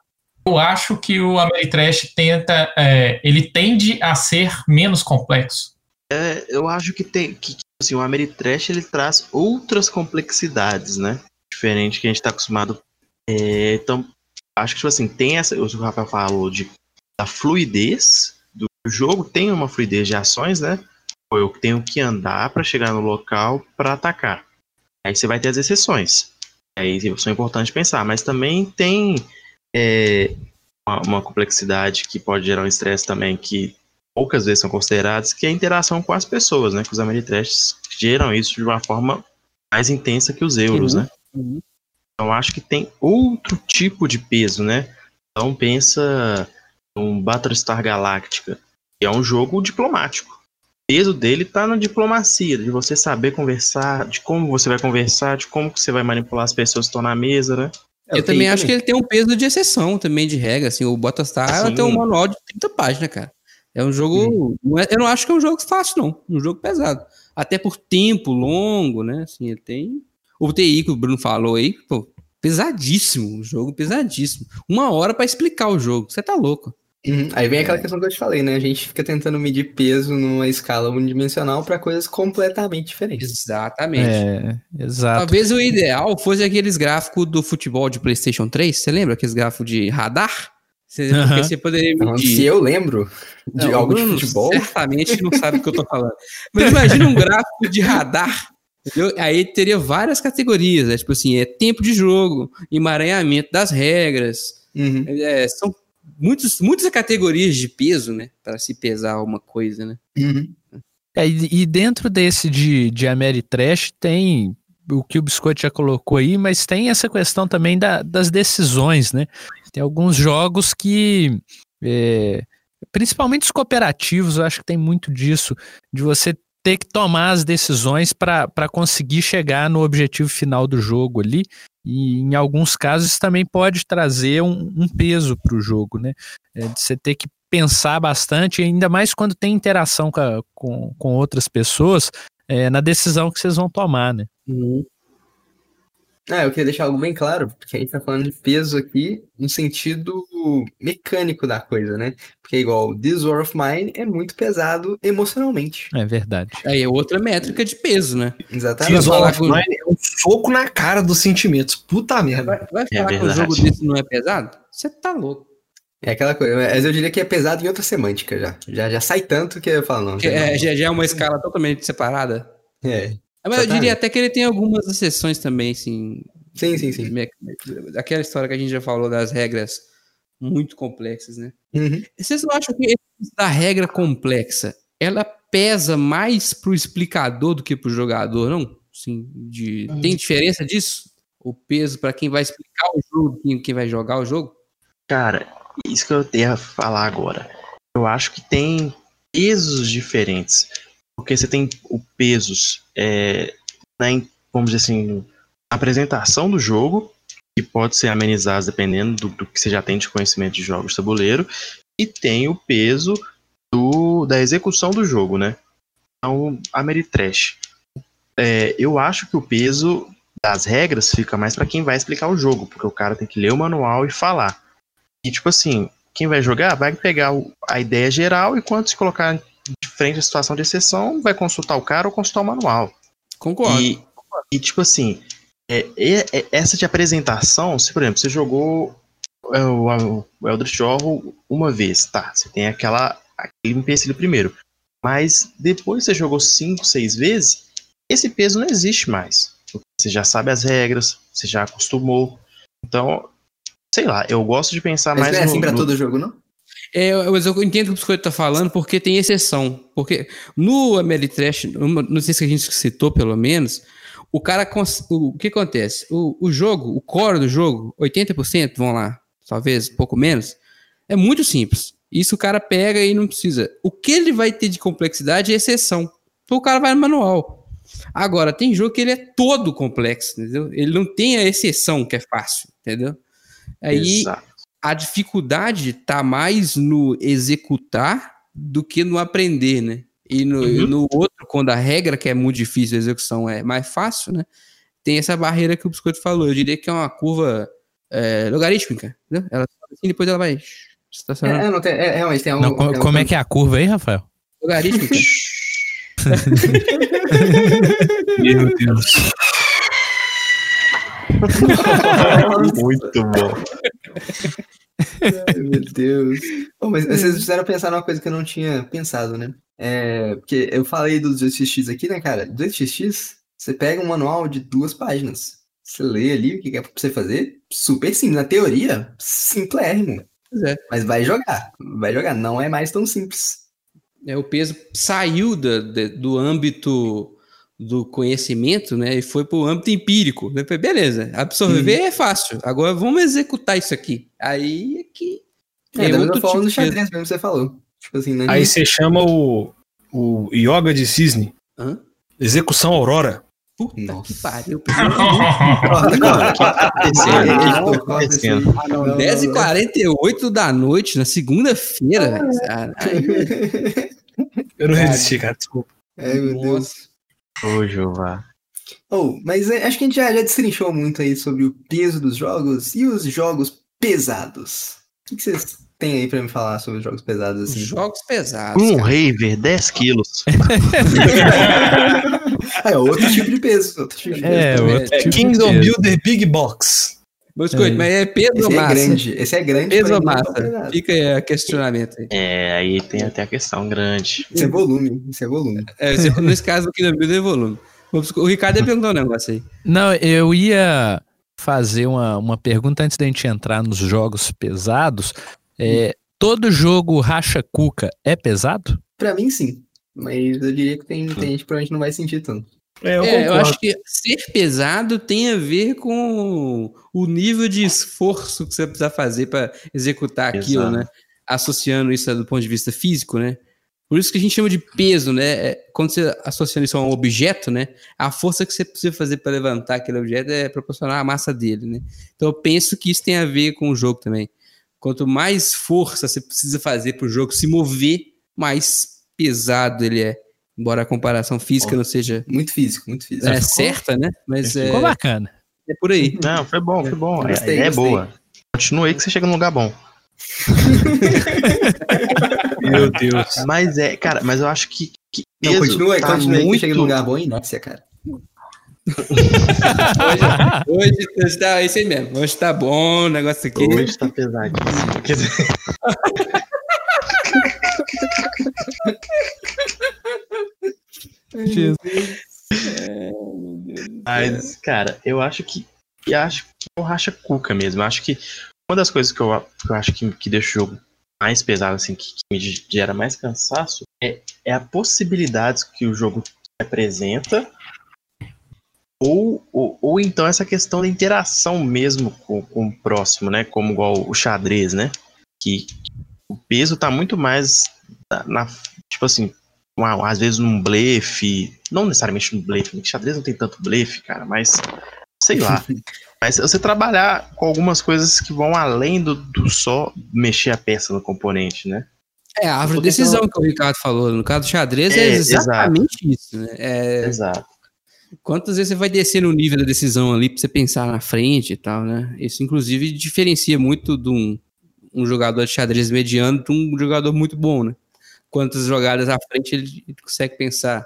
Eu acho que o Ameritrash tenta, é, ele tende a ser menos complexo. É, eu acho que tem que assim, o Ameritrash ele traz outras complexidades, né? Diferente que a gente está acostumado. É, então, acho que tipo assim, tem essa, o Rafael falou de da fluidez do jogo, tem uma fluidez de ações, né? Eu tenho que andar para chegar no local para atacar. Aí você vai ter as exceções. Aí são importantes pensar, mas também tem é, uma, uma, complexidade que pode gerar um estresse também que poucas vezes são considerados, que é a interação com as pessoas, né? Que os Ameritrash geram isso de uma forma mais intensa que os euros, uhum. né? Uhum. Então acho que tem outro tipo de peso, né? Então pensa um Battlestar Galactica, que é um jogo diplomático. O peso dele está na diplomacia, de você saber conversar, de como você vai conversar, de como você vai manipular as pessoas que estão na mesa, né? Eu, eu também acho também. que ele tem um peso de exceção também, de regra, assim, o Battlestar tem um manual de 30 páginas, cara. É um jogo. Não é, eu não acho que é um jogo fácil, não. Um jogo pesado. Até por tempo longo, né? Assim, ele tem. O TI que o Bruno falou aí, pô, pesadíssimo. Um jogo pesadíssimo. Uma hora para explicar o jogo. Você tá louco. Uhum. Aí vem aquela questão que eu te falei, né? A gente fica tentando medir peso numa escala unidimensional para coisas completamente diferentes. Exatamente. É, exato. Talvez o ideal fosse aqueles gráficos do futebol de PlayStation 3. Você lembra aqueles gráficos de radar? Você, uhum. Porque você poderia medir. Se eu lembro de não, algo de futebol. Certamente não sabe o que eu tô falando. Mas imagina um gráfico de radar. Entendeu? Aí teria várias categorias. Né? Tipo assim, é tempo de jogo, emaranhamento das regras. Uhum. É, são muitos, muitas categorias de peso, né? Para se pesar uma coisa, né? Uhum. É, e, e, dentro desse de, de Ameritrash tem o que o Biscoito já colocou aí, mas tem essa questão também da, das decisões, né? Tem alguns jogos que, é, principalmente os cooperativos, eu acho que tem muito disso, de você ter que tomar as decisões para conseguir chegar no objetivo final do jogo ali. E em alguns casos também pode trazer um, um peso para o jogo, né? É, de você ter que pensar bastante, ainda mais quando tem interação com, a, com, com outras pessoas, é, na decisão que vocês vão tomar, né? Uhum. Ah, eu queria deixar algo bem claro, porque a gente tá falando de peso aqui no sentido mecânico da coisa, né? Porque igual This War of Mine é muito pesado emocionalmente. É verdade. Aí é outra métrica de peso, né? Exatamente. This War of Mine é um soco na cara dos sentimentos. Puta merda. Vai, vai É falar que o jogo desse não é pesado? Você tá louco. É aquela coisa, mas eu diria que é pesado em outra semântica já. Já, já sai tanto que eu falo, não. É, já, já é uma escala totalmente separada. É. Mas eu diria até que ele tem algumas exceções também, assim. Sim, sim, sim. Aquela história que a gente já falou das regras muito complexas, né? Uhum. Vocês não acham que a regra complexa ela pesa mais pro explicador do que pro jogador, não? Sim, de... Tem diferença disso? O peso para quem vai explicar o jogo, quem, quem vai jogar o jogo? Cara, isso que eu ia falar agora. Eu acho que tem pesos diferentes. Porque você tem o pesos, é, in- vamos dizer assim, apresentação do jogo, que pode ser amenizado dependendo do, do que você já tem de conhecimento de jogos tabuleiro, e tem o peso do, da execução do jogo, né? Então, Ameritrash. É, eu acho que o peso das regras fica mais para quem vai explicar o jogo, porque o cara tem que ler o manual e falar. E tipo assim, quem vai jogar vai pegar a ideia geral e quando se colocar frente à situação de exceção, vai consultar o cara ou consultar o manual. Concordo. E, e, tipo assim, é, é- é- essa de apresentação, se por exemplo, você jogou é, o, o Eldritch Horror uma vez, tá? Você tem aquela aquele empecilho primeiro. Mas depois você jogou cinco, seis vezes, esse peso não existe mais. Você já sabe as regras, você já acostumou. Então, sei lá, eu gosto de pensar Mas mais não é no- assim pra no- todo jogo, não? É, mas eu entendo o que o Biscoito tá falando, porque tem exceção. Porque no Ameritrash, não sei se a gente citou pelo menos, o cara. O, o que acontece? O, o jogo, o core do jogo, 80%, vão lá, talvez um pouco menos, é muito simples. Isso o cara pega e não precisa. O que ele vai ter de complexidade é exceção. Então o cara vai no manual. Agora, tem jogo que ele é todo complexo, entendeu? Ele não tem a exceção que é fácil, entendeu? Aí Exato. A dificuldade tá mais no executar do que no aprender, né? E no, Uhum. no outro, quando a regra, que é muito difícil, a execução é mais fácil, né? Tem essa barreira que o Biscoito falou. Eu diria que é uma curva é, logarítmica, entendeu? Ela sobe assim, depois ela vai estacionando. É, é, não tem, é, realmente tem. Não, como é que é a curva aí, Rafael? Logarítmica. Meu Deus. Muito bom. Ai, meu Deus. Bom, mas vocês fizeram pensar numa coisa que eu não tinha pensado, né? É, porque eu falei do 2xx aqui, né, cara? 2xx, você pega um manual de duas páginas. Você lê ali o que é pra você fazer. Super simples. Na teoria, simplérrimo. Pois é. Mas vai jogar. Vai jogar. Não é mais tão simples. É, o peso saiu da- da- do âmbito do conhecimento, né, e foi para o âmbito empírico. Né? Falei, Beleza, absorver é fácil. Agora vamos executar isso aqui. Aí é que É, da mesma outro forma do tipo de- xadrez mesmo que você falou. Tipo assim, né? Aí você chama o, o Yoga de Cisne. Hã? Execução Aurora. Puta Nossa. que pariu. Corta, Não, o corta. que tá acontecendo? Ah, O que não, tá corta acontecendo? isso aí. Ah, não, Não, não, 10h48 da noite, na segunda-feira. Caralho. Eu não resisti, cara. Desculpa. Ai, meu Deus. Ô, Jeová. Oh, mas é, acho que a gente já, já destrinchou muito aí sobre o peso dos jogos e os jogos pesados. O que, vocês têm aí pra me falar sobre os jogos pesados assim? Jogos pesados. Um cara. Raver, 10 quilos. É outro tipo de peso. Outro tipo de peso É, também. outro tipo de Kingdom peso. Builder Big Box. Mas, coisa, mas é peso ou Esse é massa? grande. Esse é grande. Peso ou massa? pesado. Fica aí a questionamento aí. É, aí tem até a questão grande. Isso é volume. Isso é volume. É, se- nesse caso aqui no Builder é volume. O Ricardo ia perguntar um negócio aí. Não, eu ia fazer uma, uma pergunta antes da gente entrar nos jogos pesados. É, todo jogo racha cuca é pesado? Pra mim, sim. Mas eu diria que tem, tem gente que provavelmente não vai sentir tanto. É, eu, É, eu acho que ser pesado tem a ver com o nível de esforço que você precisa fazer para executar aquilo, Exato. né? Associando isso do ponto de vista físico, né? Por isso que a gente chama de peso, né? É, Quando você associando isso a um objeto, né? A força que você precisa fazer para levantar aquele objeto é proporcional à massa dele, né? Então eu penso que isso tem a ver com o jogo também. Quanto mais força você precisa fazer para o jogo se mover, mais pesado ele é. Embora a comparação física não seja Muito físico, muito físico. é, certa, né? Mas é, Ficou bacana. é por aí. Não, foi bom, foi bom. A Gostei, é gostei. boa. Continue aí que você chega num lugar bom. Meu Deus. Mas é, cara, mas eu acho que. que Não, peso continua aí, tá continua muito... chega num lugar bom e inércia, cara. Hoje, hoje tá é isso aí mesmo. Hoje tá bom o negócio aqui. Hoje tá pesadíssimo. Quer dizer, Mas, cara, eu acho que. Eu acho que é o racha cuca mesmo. Eu acho que uma das coisas que eu, que eu acho que, que deixa o jogo mais pesado, assim, que, que me gera mais cansaço, é, é a possibilidades que o jogo apresenta. Ou, ou, ou então essa questão da interação mesmo com, com o próximo, né? Como igual o xadrez, né? Que o peso tá muito mais na, na- tipo assim, uma- às vezes num blefe, não necessariamente num blefe, porque xadrez não tem tanto blefe, cara, mas sei lá. mas você trabalhar com algumas coisas que vão além do, do só mexer a peça no componente, né? É a árvore de tô tentando- decisão que o Ricardo falou. No caso do xadrez, é, É, exatamente isso, né? É, Exato. quantas vezes você vai descer no nível da decisão ali pra você pensar na frente e tal, né? Isso, inclusive, diferencia muito de um, um jogador de xadrez mediano de um jogador muito bom, né? Quantas jogadas à frente ele consegue pensar.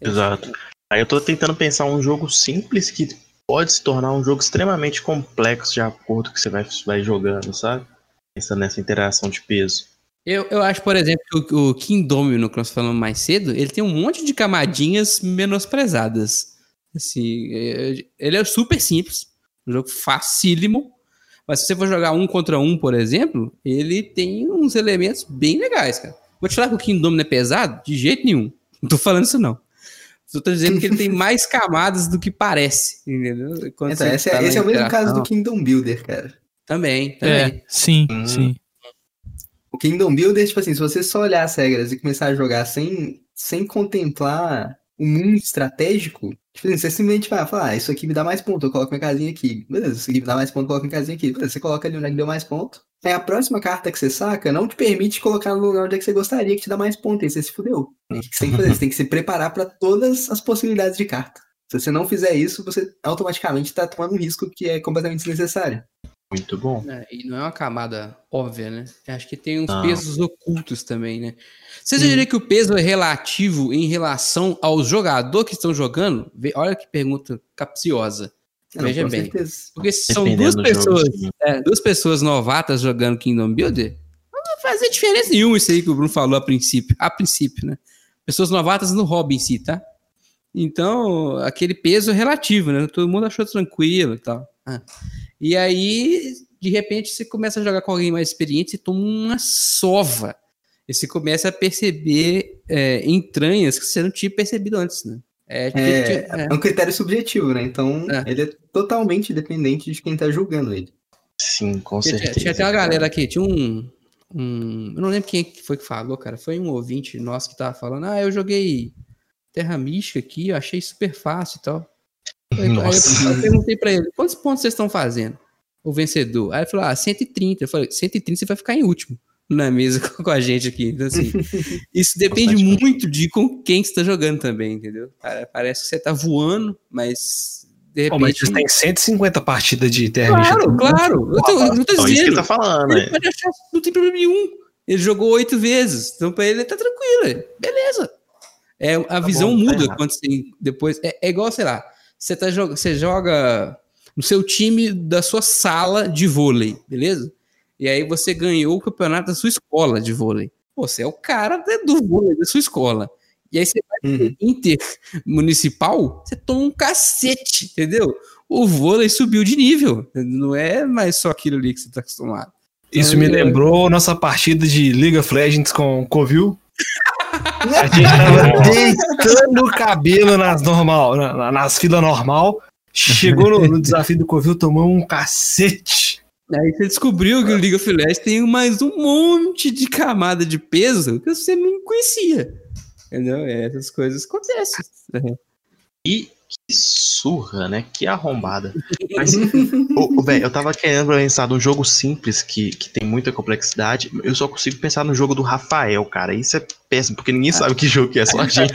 Exato. Aí eu tô tentando pensar um jogo simples que pode se tornar um jogo extremamente complexo de acordo com o que você vai, vai jogando, sabe? Pensando nessa interação de peso. Eu, eu acho, por exemplo, que o, o King Domino, que nós falamos mais cedo, ele tem um monte de camadinhas menosprezadas. Assim, é- ele é super simples, um jogo facílimo, mas se você for jogar um contra um, por exemplo, ele tem uns elementos bem legais, cara. Vou te falar que o King Domino é pesado? De jeito nenhum. Não tô falando isso, não. Só tô dizendo que ele tem mais camadas do que parece, entendeu? Quando Então, esse, tá é, esse é o mesmo caso do. Kingdom Builder, cara. Também, também. É, sim, Hum. sim. O Kingdom Builder, tipo assim, se você só olhar as regras e começar a jogar sem, sem contemplar o mundo estratégico, tipo assim, você simplesmente vai falar, ah, isso aqui me dá mais ponto, eu coloco minha casinha aqui. Beleza, isso aqui me dá mais ponto, eu coloco minha casinha aqui. Beleza, você coloca ali onde é que deu mais ponto. Aí a próxima carta que você saca não te permite colocar no lugar onde é que você gostaria que te dá mais ponto. Aí você se fudeu. O que você tem que fazer? Você tem que se preparar para todas as possibilidades de carta. Se você não fizer isso, você automaticamente está tomando um risco que é completamente desnecessário. Muito bom. É, e não é uma camada óbvia, né? Eu Acho que tem uns Não. pesos ocultos também, né? Você diria que o peso é relativo em relação aos jogadores que estão jogando? Vê- Olha que pergunta capciosa. Não, Veja bem. certeza. Porque se são duas jogo, pessoas, sim. é, duas pessoas novatas jogando Kingdom Builder, não vai fazer diferença nenhuma isso aí que o Bruno falou a princípio. A princípio, né? Pessoas novatas no hobby em si, tá? Então, aquele peso é relativo, né? Todo mundo achou tranquilo e tal. Ah. E aí, de repente, você começa a jogar com alguém mais experiente e toma uma sova. E você começa a perceber é, entranhas que você não tinha percebido antes, né? É, É, é. é um critério subjetivo, né? Então, É. ele é totalmente dependente de quem tá julgando ele. Sim, com Tinha, certeza. tinha até uma galera aqui, tinha um, um. Eu não lembro quem que foi que falou, cara. Foi um ouvinte nosso que tava falando. Ah, eu joguei Terra Mística aqui, eu achei super fácil e tal. Aí, aí Nossa. eu, perguntei pra ele: quantos pontos vocês estão fazendo? O vencedor. Aí ele falou: ah, 130. Eu falei: 130 você vai ficar em último na mesa com a gente aqui. Então, assim, isso depende Bastante. muito de com quem que você tá jogando também, entendeu? Cara, parece que você tá voando, mas. De Pô, mas repente. vocês têm 150 partidas de Terra Mística Claro, claro. Eu tô, eu tô Então, isso que dizendo. ele tá falando, Ele é. pode achar, não tem problema nenhum. Ele jogou oito vezes, então pra ele tá tranquilo. é. Beleza. É, a visão bom, tá muda quando você depois. É, é igual, sei lá, você, tá, você joga no seu time da sua sala de vôlei, beleza? E aí você ganhou o campeonato da sua escola de vôlei. Pô, Você é o cara do vôlei da sua escola. E aí você vai Uhum. intermunicipal, você toma um cacete, entendeu? O vôlei subiu de nível. Não é mais só aquilo ali que você tá acostumado. Isso me lembrou nossa partida de League of Legends com Covil. A gente tava deitando o cabelo nas normal, na- nas filas normal. Chegou no, no desafio do Covil, tomou um cacete. Aí você descobriu que o League of Legends tem mais um monte de camada de peso que você não conhecia. Entendeu? É, Essas coisas acontecem. E que surra, né? Que arrombada. Mas, ô, velho, eu tava querendo pensar num jogo simples que, que tem muita complexidade. Eu só consigo pensar no jogo do Rafael, cara. Isso é péssimo, porque ninguém sabe que jogo que é, só a gente.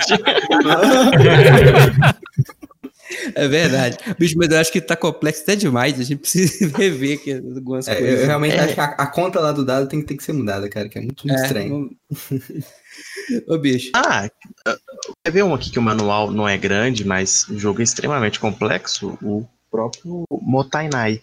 É verdade. Bicho, mas eu acho que tá complexo até demais. A gente precisa rever aqui algumas É, eu, coisas. eu realmente É. acho que a, a conta lá do dado tem que ter que ser mudada, cara, que é muito, muito É, estranho. Ô, bicho. ah, quer ver um aqui que o manual não é grande, mas o jogo é extremamente complexo? O próprio Motainai.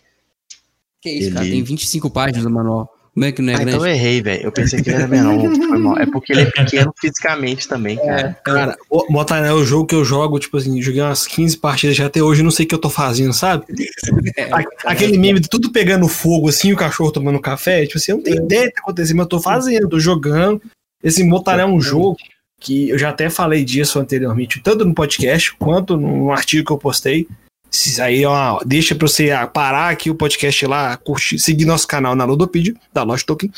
Que isso, cara? ele- Tem 25 páginas no manual. Como é que não é Ah, grande? então eu errei, velho. Eu pensei que ele era menor. Foi mal. É porque ele é pequeno fisicamente também, cara. Cara, o Motané é o jogo que eu jogo, tipo assim, joguei umas 15 partidas já até hoje, não sei o que eu tô fazendo, sabe? É, Aquele meme de tudo pegando fogo, assim, o cachorro tomando café, tipo assim, eu não tenho ideia do que tá acontecendo, mas eu tô fazendo, tô jogando. Esse Motané é um jogo que eu já até falei disso anteriormente, tanto no podcast quanto num artigo que eu postei. Isso aí, ó, deixa pra você parar aqui o podcast lá, curtir, seguir nosso canal na Ludopedia, da Lost Token.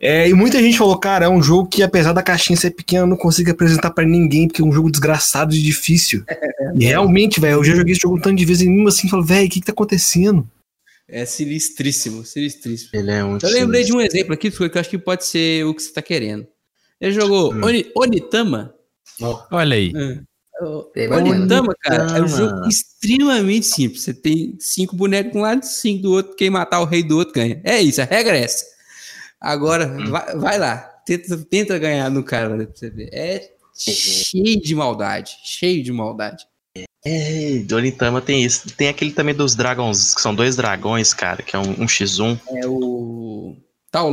É, e muita gente falou, cara, é um jogo que apesar da caixinha ser pequena, eu não consigo apresentar pra ninguém, porque é um jogo desgraçado e difícil. E realmente, velho, eu já joguei esse jogo um tanto de vezes e mesmo assim, falo, velho, o que que tá acontecendo? É sinistríssimo, sinistríssimo. Ele é um. Eu lembrei de um exemplo aqui, que eu acho que pode ser o que você tá querendo. Ele jogou Hum. Oni- Onitama. Olha aí. É, mas- Onitama, cara, é um Onitama. jogo extremamente simples. Você tem cinco bonecos de um lado, cinco do outro. Quem matar o rei do outro ganha. É isso, a regra é essa. Agora, vai, vai lá. Tenta, tenta ganhar no cara né, pra você ver. É cheio de maldade. Cheio de maldade. É, Donitama tem isso. Tem aquele também dos dragões, que são dois dragões, cara, que é um, um X1 É o Tao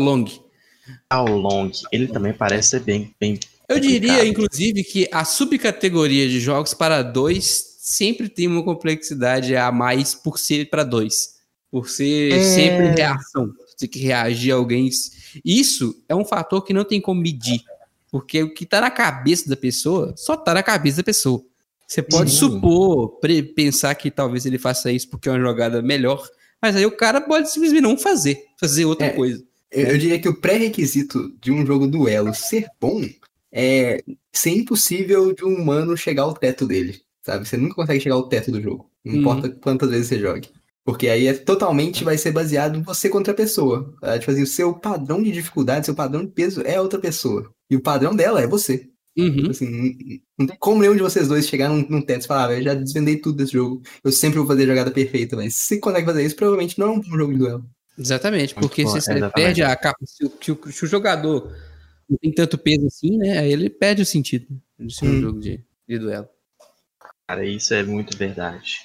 Long. ao long. Ele também parece ser bem, bem. Eu diria, complicado. inclusive, que a subcategoria de jogos para dois sempre tem uma complexidade a mais por ser para dois. Por ser É. sempre reação. Tem que reagir a alguém. Isso é um fator que não tem como medir. Porque o que tá na cabeça da pessoa só tá na cabeça da pessoa. Você pode Sim. supor, pre- pensar que talvez ele faça isso porque é uma jogada melhor, mas aí o cara pode simplesmente não fazer, fazer outra É. coisa. Eu, eu diria que o pré-requisito de um jogo duelo ser bom é ser impossível de um humano chegar ao teto dele, sabe? Você nunca consegue chegar ao teto do jogo, não Uhum. importa quantas vezes você jogue. Porque aí é totalmente vai ser baseado em você contra a pessoa. É, tipo assim, o seu padrão de dificuldade, seu padrão de peso é outra pessoa. E o padrão dela é você. Uhum. Tipo assim, não, tem como nenhum de vocês dois chegar num, num teto e falar, ah, eu já desvendei tudo desse jogo. Eu sempre vou fazer a jogada perfeita, mas se você consegue fazer isso, provavelmente não é um bom jogo de duelo. Exatamente, Muito porque bom, se você exatamente. perde a capa, se, o- se o, se o jogador não tem tanto peso assim, né? Aí ele perde o sentido de ser um Hum. jogo de, de duelo. Cara, isso é muito verdade.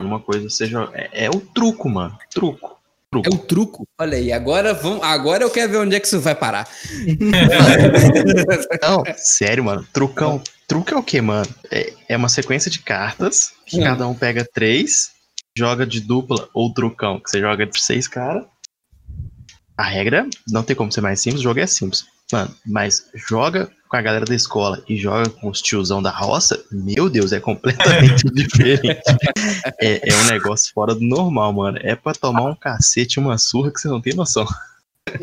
Uma coisa seja. É, é o truco, mano. Truco. É o truco. Olha aí, agora, vamos, agora eu quero ver onde é que isso vai parar. Não, sério, mano. Trucão. Truco é o que, mano? É, é uma sequência de cartas que Hum. cada um pega três, joga de dupla ou trucão, que você joga de seis caras. A regra não tem como ser mais simples, o jogo é simples. Mano, mas joga com a galera da escola e joga com os tiozão da roça, meu Deus, é completamente diferente. É, é um negócio fora do normal, mano. É pra tomar um cacete, uma surra que você não tem noção.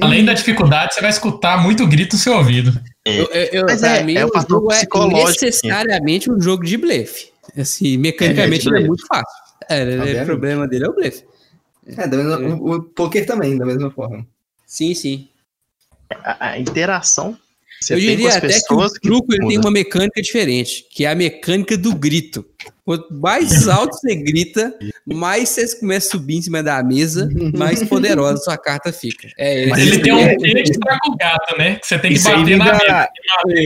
Além da dificuldade, você vai escutar muito grito no seu ouvido. É. Eu, eu, eu, Mas pra é- mim, é o fator jogo é necessariamente um jogo de blefe. Assim, mecanicamente É, ele é muito fácil. É, ele- Obviamente. o problema dele é o blefe. É, da mesma, O, o poker também, da mesma forma. Sim, sim. A, a interação eu tem com diria as até que o pessoas que truco ele tem uma mecânica diferente, que é a mecânica do grito. Quanto mais alto você grita, mais você começa a subir em cima da mesa, mais poderosa sua carta fica. É, Mas Ele tem um é- quê de o gato, né? Que você tem que Isso bater na mesa. da,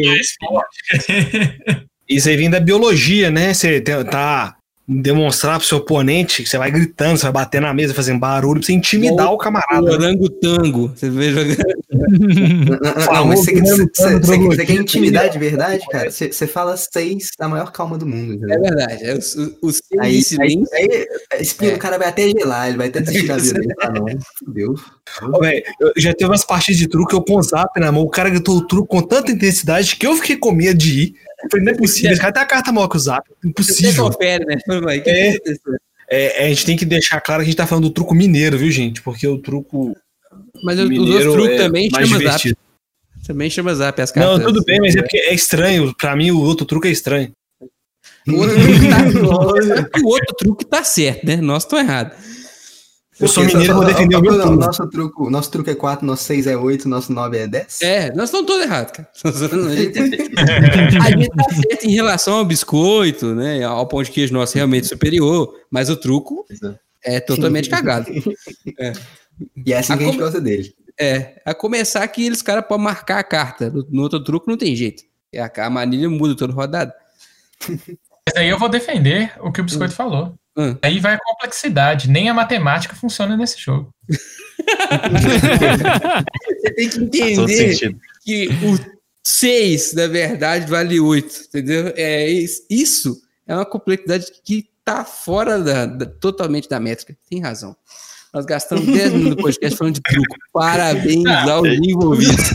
mais forte. isso aí vem da biologia, né? Você tá demonstrar pro seu oponente que você vai gritando, você vai bater na mesa, fazendo barulho, pra você intimidar o camarada. né? Orangotango. Você vê jogando. Não, não, não, mas você, quer intimidar de verdade, cara? Você, você fala seis da maior calma do mundo. É verdade. É, os os seis Aí, aí, aí, a espinha É. do cara vai até gelar, ele vai até desistir da vida. Ah, não, fudeu. Ô, já teve umas partidas de truque, eu com o zap na mão, o cara gritou o truque com tanta intensidade que eu fiquei com medo de ir. Falei, não é possível, esse cara tem a carta maior que o zap. Você Impossível. confere, né? O que É. É, é, a gente tem que deixar claro que a gente tá falando do truco mineiro, viu, gente? Porque o truco Mas os mineiro outros truques é também chama zap. divertido. Também chama zap as Não, cartas. tudo bem, mas é porque é estranho. Pra mim, o outro truque é estranho. O outro truque tá, o outro truque tá certo, né? Nós tô errado. Eu sou mineiro e vou só- defender o meu não, truque. nosso, truco, nosso truque é 4, nosso 6 é 8, nosso 9 é 10. É, nós estamos todos errados, cara. A gente, a gente tá certo em relação ao biscoito, né? Ao pão de queijo nosso realmente superior, mas o truco é totalmente cagado. E é assim A que a gente gosta dele. É, a começar que eles caras podem marcar a carta. No, no outro truco não tem jeito. É, A, a manilha muda toda rodada. Mas aí eu vou defender o que o Biscoito falou. Hum. Aí vai a complexidade. Nem a matemática funciona nesse jogo. Você tem que entender que o 6, na verdade, vale 8, entendeu? É, is- isso é uma complexidade que tá fora da, da- totalmente da métrica. Tem razão. Nós gastamos 10 minutos do podcast falando de truco. Parabéns aos envolvidos.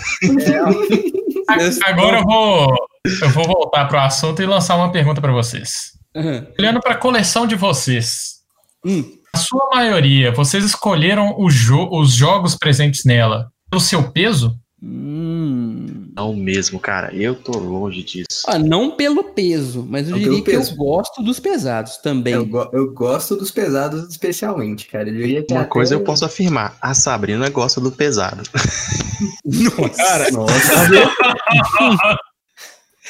A- Agora eu vou, eu vou voltar pro assunto e lançar uma pergunta para vocês. Aham. Olhando para a coleção de vocês, Hum. a sua maioria, vocês escolheram o jo- os jogos presentes nela pelo seu peso? Hum. Não mesmo, cara. Eu tô longe disso. Ah, não pelo peso, mas eu Não diria que peso. eu gosto dos pesados também. Eu, go- eu gosto dos pesados especialmente, cara. Eu diria que Uma até- coisa eu posso afirmar: a Sabrina gosta do pesado. Cara, Nossa,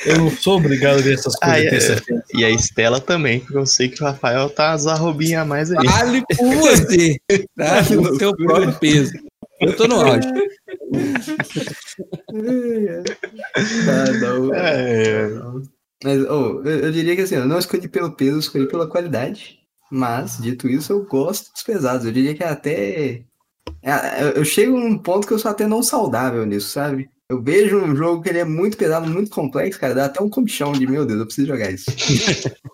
eu não sou obrigado a ver essas coisas Ah, é. terça-feira. E a Estela também, porque eu sei que o Rafael tá as arrobinhas a mais aí. Vale por você, tá? No seu próprio peso. Eu tô no. Ah, não. É, Mas, oh, eu, eu diria que assim, eu não escolhi pelo peso, eu escolhi pela qualidade. Mas, dito isso, eu gosto dos pesados. Eu diria que até. é, Eu eu chego num ponto que eu sou até não saudável nisso, sabe? Eu vejo um jogo que ele é muito pesado, muito complexo, cara, dá até um comichão de, meu Deus, eu preciso jogar isso.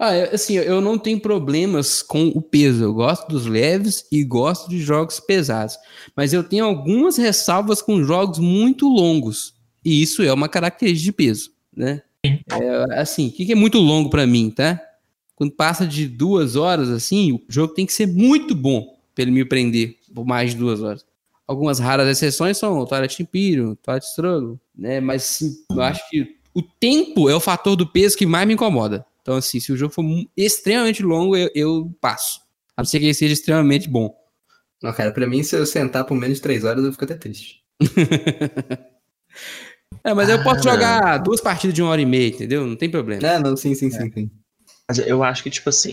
Ah, eu- assim, eu não tenho problemas com o peso. Eu gosto dos leves e gosto de jogos pesados. Mas eu tenho algumas ressalvas com jogos muito longos. E isso é uma característica de peso, né? É, assim, o que é muito longo pra mim, tá? Quando passa de duas horas, assim, o jogo tem que ser muito bom pra ele me prender por mais de duas horas. Algumas raras exceções são o Twilight Imperium, Twilight Struggle, né? Mas sim, eu acho que o tempo é o fator do peso que mais me incomoda. Então, assim, se o jogo for extremamente longo, eu, eu passo. A não ser que ele seja extremamente bom. Não, cara, pra mim, se eu sentar por menos de três horas, eu fico até triste. É, mas eu posso Ah. jogar duas partidas de uma hora e meia, entendeu? Não tem problema. Ah, não, sim, sim, sim, sim. Mas eu acho que, tipo assim,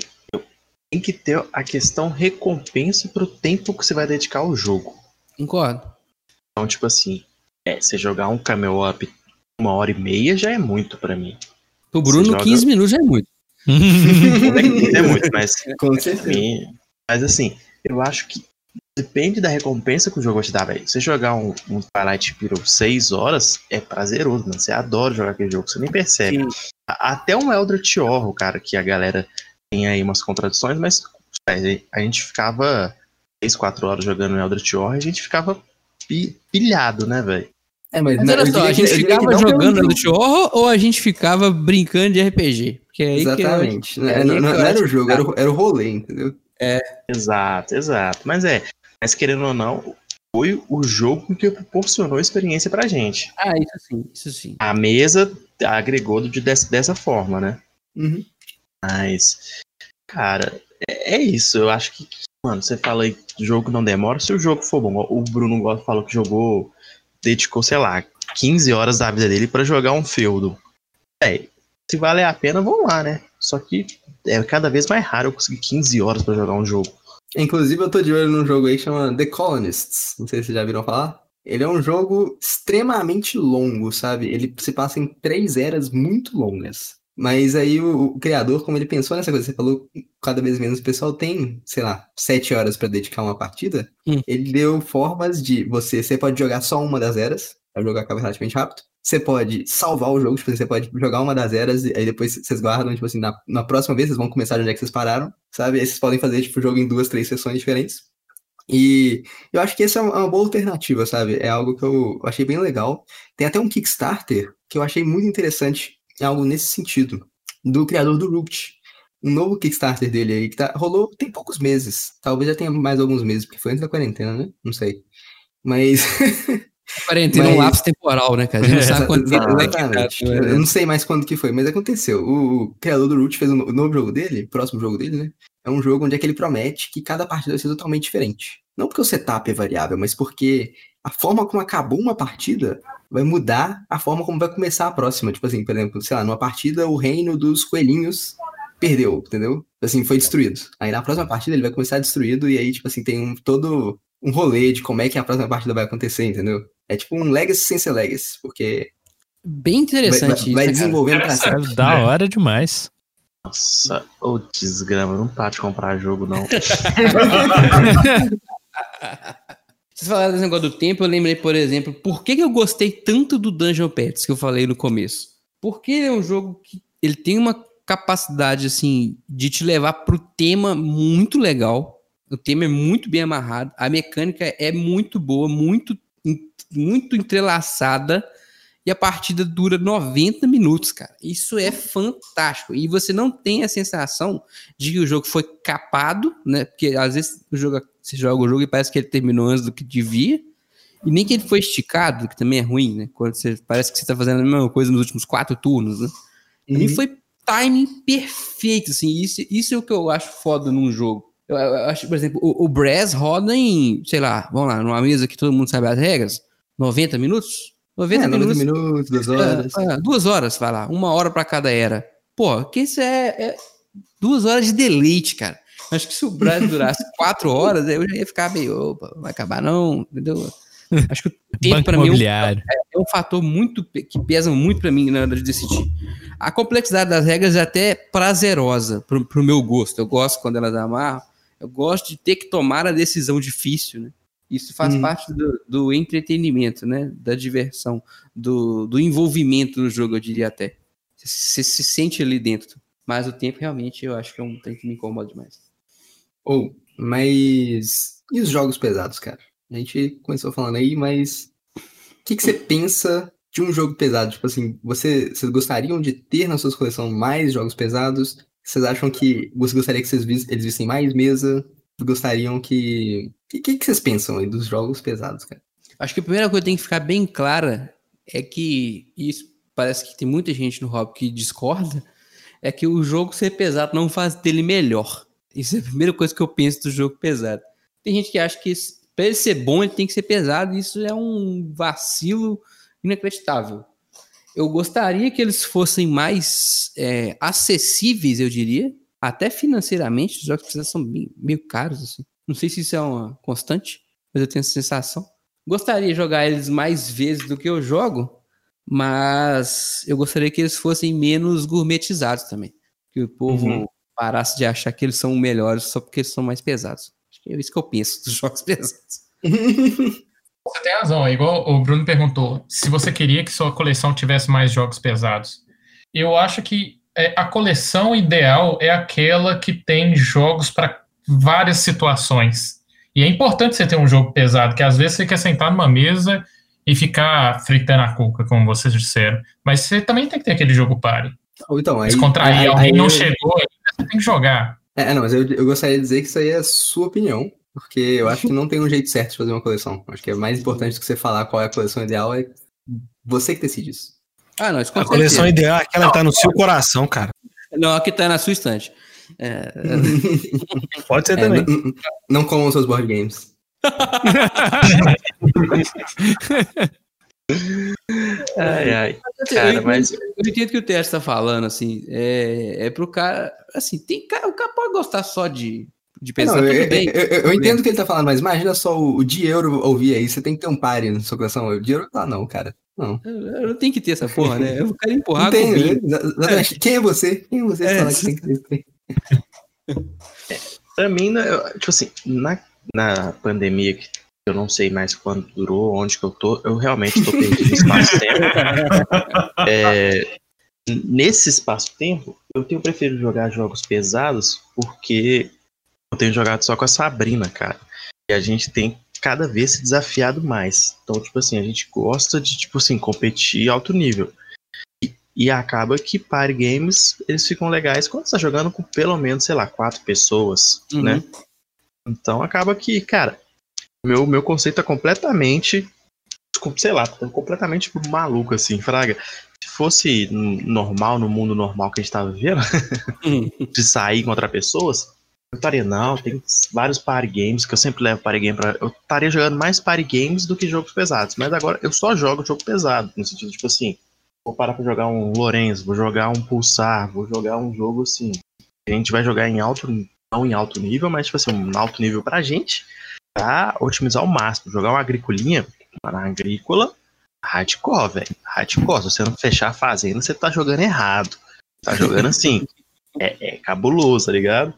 tem que ter a questão recompensa pro tempo que você vai dedicar ao jogo. Concordo. Então, tipo assim, é, você jogar um camel up uma hora e meia já é muito pra mim. O Bruno, joga- 15 minutos já é muito. É muito, mas Com mim. Mas assim, eu acho que depende da recompensa que o jogo vai te dar, velho. Você jogar um, um Twilight Imperium 6 horas é prazeroso, mano. Você adora jogar aquele jogo, você nem percebe. A- Até um Eldritch Horror, cara, que a galera tem aí umas contradições, mas é, a gente ficava 3, 4 horas jogando Eldritch Horror e a gente ficava pi- pilhado, né, velho? É, mas, Mas não, olha só, diria a que- gente que ficava não jogando de horror ou a gente ficava brincando de RPG? Porque é aí Exatamente. que Não, é aí não- que não eu era o jogo, era o, era o rolê, entendeu? Exato, exato. Mas é, mas querendo ou não, foi o jogo que proporcionou a experiência pra gente. Ah, isso sim, isso sim. A mesa agregou de, dessa, dessa forma, né? Uhum. Mas, cara, é, é isso. Eu acho que, mano, você fala aí que jogo não demora. Se o jogo for bom, o Bruno Goff falou que jogou, dedicou, sei lá, 15 horas da vida dele pra jogar um feudo. É, se valer a pena, vamos lá, né? Só que é cada vez mais raro eu conseguir 15 horas pra jogar um jogo. Inclusive, eu tô de olho num jogo aí que chama The Colonists. Não sei se vocês já viram falar. Ele é um jogo extremamente longo, sabe? Ele se passa em três eras muito longas. Mas aí o, o criador, como ele pensou nessa coisa, você falou cada vez menos o pessoal tem, sei lá, sete horas para dedicar uma partida. Hum. Ele deu formas de você, você pode jogar só uma das eras, o jogo acaba relativamente rápido. Você pode salvar o jogo, tipo, você pode jogar uma das eras, e aí depois vocês guardam, tipo assim, na, na próxima vez vocês vão começar de onde é que vocês pararam, sabe? Aí vocês podem fazer, tipo, o jogo em duas, três sessões diferentes. E eu acho que essa é uma uma boa alternativa, sabe? É algo que eu achei bem legal. Tem até um Kickstarter que eu achei muito interessante, é algo nesse sentido, do criador do Root. Um novo Kickstarter dele aí, que tá, rolou tem poucos meses. Talvez já tenha mais alguns meses, porque foi antes da quarentena, né? Não sei. Mas. Quarentena é um Mas- lapso temporal, né, cara? A gente não sabe tá, Exatamente. né? Eu não sei mais quando que foi, mas aconteceu. O, criador do Root fez um o novo jogo dele, o próximo jogo dele, né? É um jogo onde é que ele promete que cada partida vai ser totalmente diferente. Não porque o setup é variável, mas porque a forma como acabou uma partida vai mudar a forma como vai começar a próxima. Tipo assim, por exemplo, sei lá, numa partida o reino dos coelhinhos perdeu, entendeu? Assim, foi destruído. Aí na próxima partida ele vai começar destruído e aí, tipo assim, tem um, todo um rolê de como é que a próxima partida vai acontecer, entendeu? É tipo um Legacy sem ser Legacy, porque Bem vai, interessante vai- isso, vai cara? desenvolvendo pra sempre. É da hora demais. Nossa, ô desgrama, não para de comprar jogo, não. Vocês falaram desse negócio do tempo, eu lembrei, por exemplo, por que, que eu gostei tanto do Dungeon Pets que eu falei no começo? Porque ele é um jogo que ele tem uma capacidade, assim, de te levar pro tema muito legal. O tema é muito bem amarrado, a mecânica é muito boa, muito, muito entrelaçada. E a partida dura 90 minutos, cara. Isso é fantástico. E você não tem a sensação de que o jogo foi capado, né? Porque às vezes o jogo, você joga o jogo e parece que ele terminou antes do que devia. E nem que ele foi esticado, que também é ruim, né? Quando você parece que você tá fazendo a mesma coisa nos últimos quatro turnos, né? Uhum. foi timing perfeito, assim. Isso, isso é o que eu acho foda num jogo. Eu, eu acho, por exemplo, o, o Brass roda em, sei lá, vamos lá, numa mesa que todo mundo sabe as regras, 90 minutos? 90 É, 90 minutos. minutos, duas horas. É, é, duas horas, vai lá. Uma hora pra cada era. Pô, que isso é, é duas horas de deleite, cara. Acho que se o Brasil durasse quatro horas, eu já ia ficar meio, opa, não vai acabar não, entendeu? Acho que o tempo pra mim é um, é fator muito que pesa muito pra mim na hora de decidir. A complexidade das regras é até prazerosa pro, pro meu gosto. Eu gosto quando elas amarram. Eu gosto de ter que tomar a decisão difícil, né? Isso faz Uhum. parte do, do entretenimento, né? Da diversão, do, do envolvimento no jogo, eu diria até. Você se sente ali dentro. Mas o tempo realmente eu acho que é um trem que me incomoda demais. Ou, mas. E os jogos pesados, cara? A gente começou falando aí, mas. O que, que você pensa de um jogo pesado? Tipo assim, você, vocês gostariam de ter na sua coleção mais jogos pesados? Vocês acham que. Você gostaria que vocês eles vissem mais mesa? Gostariam que. O que, que vocês pensam aí dos jogos pesados, cara? Acho que a primeira coisa que tem que ficar bem clara é que isso parece que tem muita gente no hobby que discorda, é que o jogo ser pesado não faz dele melhor. Isso é a primeira coisa que eu penso do jogo pesado. Tem gente que acha que para ele ser bom ele tem que ser pesado, e isso é um vacilo inacreditável. Eu gostaria que eles fossem mais é, acessíveis, eu diria, até financeiramente. Os jogos pesados são bem- meio caros, assim. Não sei se isso é uma constante, mas eu tenho essa sensação. Gostaria de jogar eles mais vezes do que eu jogo, mas eu gostaria que eles fossem menos gourmetizados também. Que o povo Uhum. parasse de achar que eles são melhores só porque eles são mais pesados. Acho que é isso que eu penso dos jogos pesados. Você tem razão, é igual o Bruno perguntou, se você queria que sua coleção tivesse mais jogos pesados. Eu acho que é, a coleção ideal é aquela que tem jogos para várias situações. E é importante você ter um jogo pesado, que às vezes você quer sentar numa mesa e ficar fritando a cuca, como vocês disseram. Mas você também tem que ter aquele jogo pare. Então, aí. Descontrair, aí- alguém aí não chegou você tem que jogar. É, não, mas eu, eu gostaria de dizer que isso aí é a sua opinião, porque eu acho que não tem um jeito certo de fazer uma coleção. Acho que é mais importante do que você falar qual é a coleção ideal, é você que decide isso. Ah, não, isso com A coleção certeza. ideal é aquela que tá no seu coração, cara. Não, aqui tá na sua estante. É, Pode ser É, também. n- n- não comam seus board games. Ai, ai. assim, Cara, eu, entendo, mas- eu entendo que o Tércio tá falando, assim, é, é pro cara, assim, tem cara, o cara pode gostar só de, de pensar, Não, eu, tudo eu- bem. eu- eu- eu entendo o que ele tá falando, mas imagina só o, o de euro ouvir aí, você tem que ter um pare na sua coleção. O de euro, ah, não, cara. Não. Não tenho que ter essa porra, né? Eu quero empurrar tem, com né? Exatamente. Quem é você? Quem é você É, falar que tem que ter isso aí? Pra mim, né, eu- tipo assim, na, na pandemia, que eu não sei mais quando durou, onde que eu tô, eu realmente tô perdido espaço-tempo. É, nesse espaço-tempo, eu tenho preferido jogar jogos pesados porque eu tenho jogado só com a Sabrina, cara. E a gente tem cada vez se desafiado mais. Então, tipo assim, a gente gosta de, tipo assim, competir alto nível. E, e acaba que party games, eles ficam legais quando você tá jogando com pelo menos, sei lá, quatro pessoas, Uhum. né? Então acaba que, cara, meu, meu conceito é completamente, com- sei lá, completamente maluco, assim, fraga. Se fosse normal, no mundo normal que a gente tava vivendo, Uhum. de sair contra pessoas, eu estaria, não, tem vários party games, que eu sempre levo party game pra. Eu estaria jogando mais party games do que jogos pesados. Mas agora eu só jogo jogo pesado, no sentido, tipo assim, vou parar pra jogar um Lorenzo, vou jogar um Pulsar, vou jogar um jogo assim. A gente vai jogar em alto, não em alto nível, mas tipo assim, um alto nível pra gente, pra otimizar ao máximo. Jogar uma agricolinha, uma agrícola, hardcore, velho. Hardcore. Se você não fechar a fazenda, você tá jogando errado. Tá jogando assim. é, é cabuloso, tá ligado?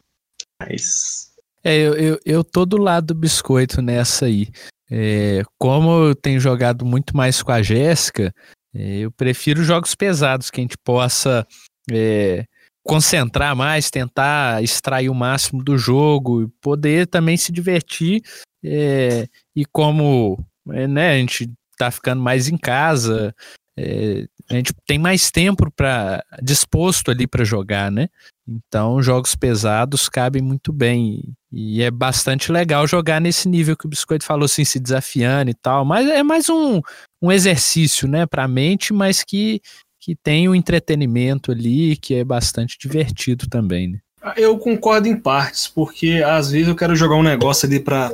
Mas. É, eu, eu, eu tô do lado do biscoito nessa aí. É, como eu tenho jogado muito mais com a Jéssica, é, eu prefiro jogos pesados que a gente possa é, concentrar mais, tentar extrair o máximo do jogo e poder também se divertir. é, e como é, né, a gente tá ficando mais em casa, é, a gente tem mais tempo para disposto ali para jogar, né? Então, jogos pesados cabem muito bem. E é bastante legal jogar nesse nível que o Biscoito falou, assim, se desafiando e tal. Mas é mais um, um exercício, né, pra mente, mas que, que tem um entretenimento ali, que é bastante divertido também, né? Eu concordo em partes, porque às vezes eu quero jogar um negócio ali pra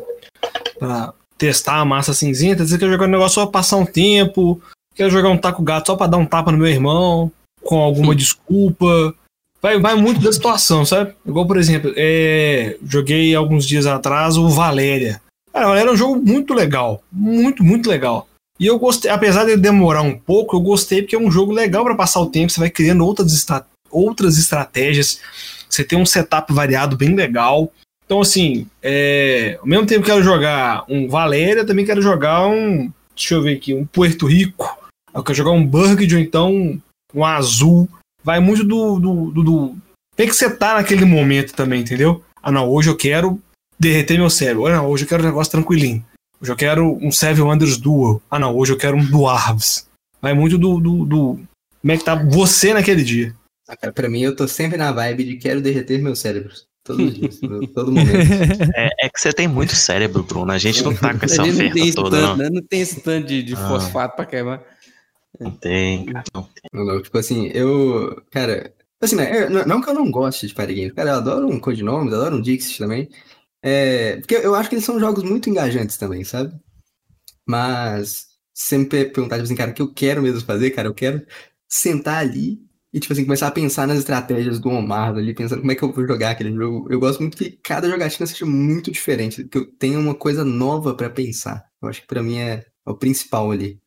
testar a massa cinzenta, às vezes eu quero jogar um negócio só passar um tempo, quero jogar um taco gato só pra dar um tapa no meu irmão, com alguma desculpa. Vai, vai muito da situação, sabe? Igual, por exemplo, é, joguei alguns dias atrás o Valéria. Cara, Valéria é um jogo muito legal. Muito, muito legal. E eu gostei, apesar de demorar um pouco, eu gostei porque é um jogo legal pra passar o tempo. Você vai criando outras, estra- outras estratégias. Você tem um setup variado bem legal. Então, assim, é, ao mesmo tempo que eu quero jogar um Valéria, também quero jogar um. Deixa eu ver aqui, um Puerto Rico. Eu quero jogar um Burgundy ou então um azul. Vai muito do, do, do, do- Tem que você tá naquele momento também, entendeu? Ah, não, hoje eu quero derreter meu cérebro. Ah, não, hoje eu quero um negócio tranquilinho. Hoje eu quero um Seven Wonders Duel. Ah, não, hoje eu quero um Dwarves. Vai muito do, do, do- Como é que tá você naquele dia. Ah, cara, pra mim, eu tô sempre na vibe de quero derreter meus cérebros. Todos os dias, todo- todo momento. É, é que você tem muito cérebro, Bruno. A gente não tá com essa Ele não tem oferta esse toda, tanto, não. né? Não tem esse tanto de, de Ah. fosfato pra queimar. Não tem. Não tem. Não, não, tipo assim, eu. Cara, assim, né? eu- não, que eu não goste de party games. Cara, eu adoro um Codinomes, adoro um Dixit também. É, porque eu acho que eles são jogos muito engajantes também, sabe? Mas, sempre perguntar, tipo assim, cara, o que eu quero mesmo fazer, cara, eu quero sentar ali e, tipo assim, começar a pensar nas estratégias do Omar ali, pensando como é que eu vou jogar aquele jogo. Eu gosto muito que cada jogatina seja muito diferente, que eu tenha uma coisa nova pra pensar. Eu acho que pra mim é, é o principal ali.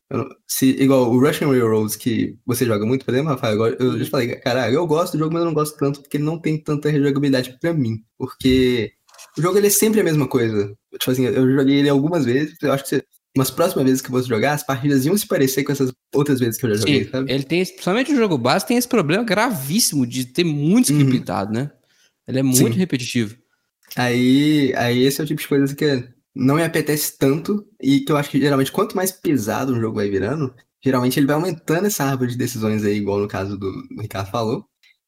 Se, igual o Russian Railroads, que você joga muito, por exemplo, Rafael, agora eu já te falei, cara, eu gosto do jogo, mas eu não gosto tanto porque ele não tem tanta rejogabilidade pra mim. Porque o jogo ele é sempre a mesma coisa. Tipo assim, eu joguei ele algumas vezes, eu acho que você, umas próximas vezes que eu fosse jogar, as partidas iam se parecer com essas outras vezes que eu já joguei, Sim, sabe? ele tem, principalmente o jogo base, tem esse problema gravíssimo de ter muito Uhum. script pintado, né? Ele é muito Sim. repetitivo. Aí, aí esse é o tipo de coisa que não me apetece tanto e que eu acho que geralmente quanto mais pesado um jogo vai virando, geralmente ele vai aumentando essa árvore de decisões aí, igual no caso do, do Ricardo falou.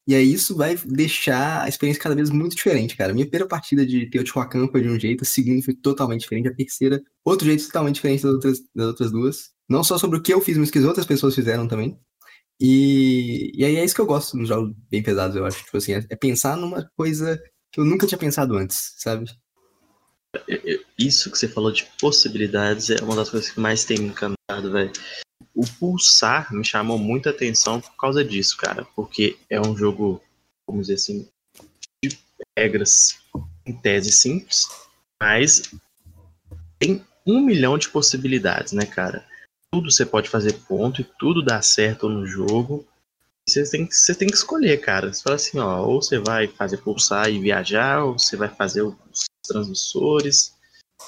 E aí isso vai deixar a experiência cada vez muito diferente, cara. Minha primeira partida de Teotihuacan foi de um jeito, a segunda foi totalmente diferente, a terceira, outro jeito totalmente diferente das outras, das outras duas. Não só sobre o que eu fiz, mas o que as outras pessoas fizeram também. E, e aí é isso que eu gosto nos jogos bem pesados, eu acho. Tipo assim, é, é pensar numa coisa que eu nunca tinha pensado antes, sabe? Isso que você falou de possibilidades é uma das coisas que mais tem me encantado, velho. O Pulsar me chamou muita atenção por causa disso, cara. Porque é um jogo, vamos dizer assim, de regras em tese simples, mas tem um milhão de possibilidades, né, cara? tudo você pode fazer ponto e tudo dá certo no jogo. Você tem, que, você tem que escolher, cara. Você fala assim, ó, ou você vai fazer pulsar e viajar, ou você vai fazer os transmissores.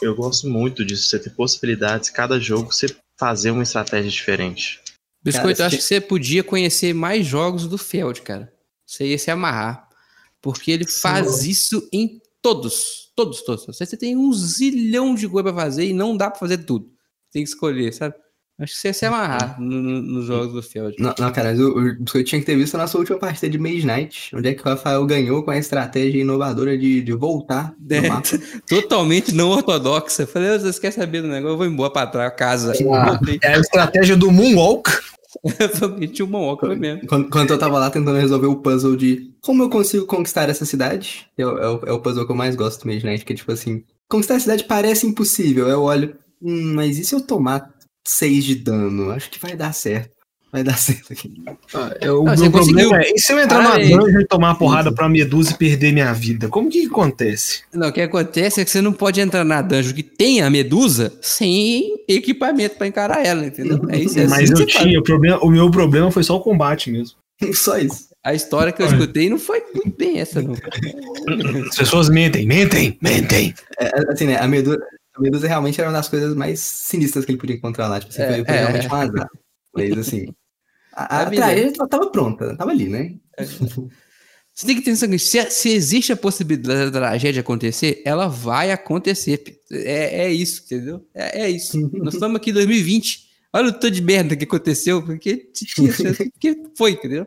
Eu gosto muito disso, você ter possibilidades, cada jogo você fazer uma estratégia diferente. Biscoito, Cara, eu acho se- que você podia conhecer mais jogos do Feld, cara. Você ia se amarrar. Porque ele faz isso em todos. Todos, todos. Você tem um zilhão de coisa pra fazer e não dá pra fazer tudo. Tem que escolher, sabe? Acho que você ia se amarrar no- no- nos jogos do Feld. Não, não, cara, mas o, o Biscoito tinha que ter visto a nossa última partida de Mage Knight, onde é que o Rafael ganhou com a estratégia inovadora de, de voltar no É. mapa. Totalmente não ortodoxa. Eu Falei, "Ah, vocês querem saber do negócio? Eu vou embora pra trás, casa. Ah. É a estratégia do Moonwalk. Eu meti uma oca foi mesmo. Quando, quando eu tava lá tentando resolver o puzzle de como eu consigo conquistar essa cidade, é, o- é o, é o puzzle que eu mais gosto do Mage Knight, que é tipo assim, conquistar a cidade parece impossível. Eu olho, hum, mas e se eu tomar 6 de dano? Acho que vai dar certo. Vai dar certo aqui. Ah, é, o Não, meu você conseguiu. problema é, e se eu entrar na dungeon e tomar uma porrada pra medusa e perder minha vida? Como que acontece? Não, o que acontece é que você não pode entrar na dungeon que tem a medusa sem equipamento pra encarar ela, entendeu? É isso, é assim Mas que eu tinha, o, problema, o meu problema foi só o combate mesmo. Só isso. A história que eu escutei não foi muito bem essa, não. As pessoas mentem, mentem, mentem. É, assim, né, a medusa, medusa realmente era uma das coisas mais sinistras que ele podia encontrar lá. Tipo, assim, É, foi, é. realmente um azar. Mas assim, a, a, A vida. tragédia ela tava pronta, tava ali, né? Você tem que ter que se, se existe a possibilidade da tragédia acontecer, ela vai acontecer. É, é isso, entendeu? É, é isso. Nós estamos aqui em 2020. Olha o tanto de merda que aconteceu, porque porque foi, entendeu?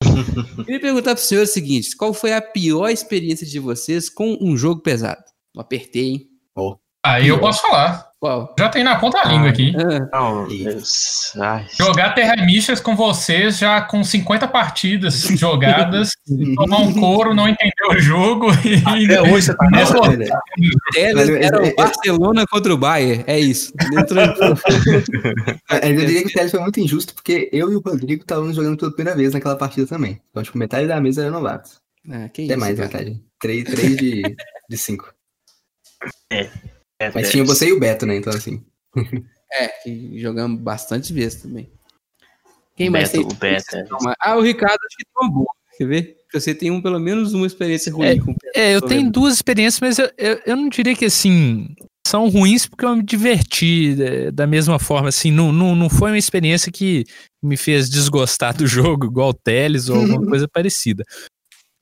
Queria perguntar pro senhor o seguinte: qual foi a pior experiência de vocês com um jogo pesado? Não apertei, hein? Aí eu posso falar. Qual? Já tem na ponta da língua aqui. Ah, Não, Jogar Terra Místicas com vocês já com 50 partidas jogadas, tomar um couro, não entender o jogo. Até hoje você tá Nessa- era é- o é- Barcelona contra o Bayern. É isso. É, Eu diria que o Telles foi muito injusto, porque eu e o Rodrigo estávamos jogando pela primeira vez naquela partida também. Então, tipo, metade da mesa era novatos. Ah, que Até isso, mais, cara. metade. Três, três de, de cinco. é, Mas é, tinha você e o Beto, né? Então, assim. É, que jogamos bastante vezes também. Quem mais Beto, tem? o Beto, é. Ah, o Ricardo acho que tem uma boa. Quer ver? Porque Você tem um, pelo menos uma experiência ruim É, com o É, eu tenho duas experiências, mas eu, eu, eu não diria que assim são ruins porque eu me diverti é, da mesma forma. Assim, não, não, não foi uma experiência que me fez desgostar do jogo, igual o Teles ou alguma coisa parecida.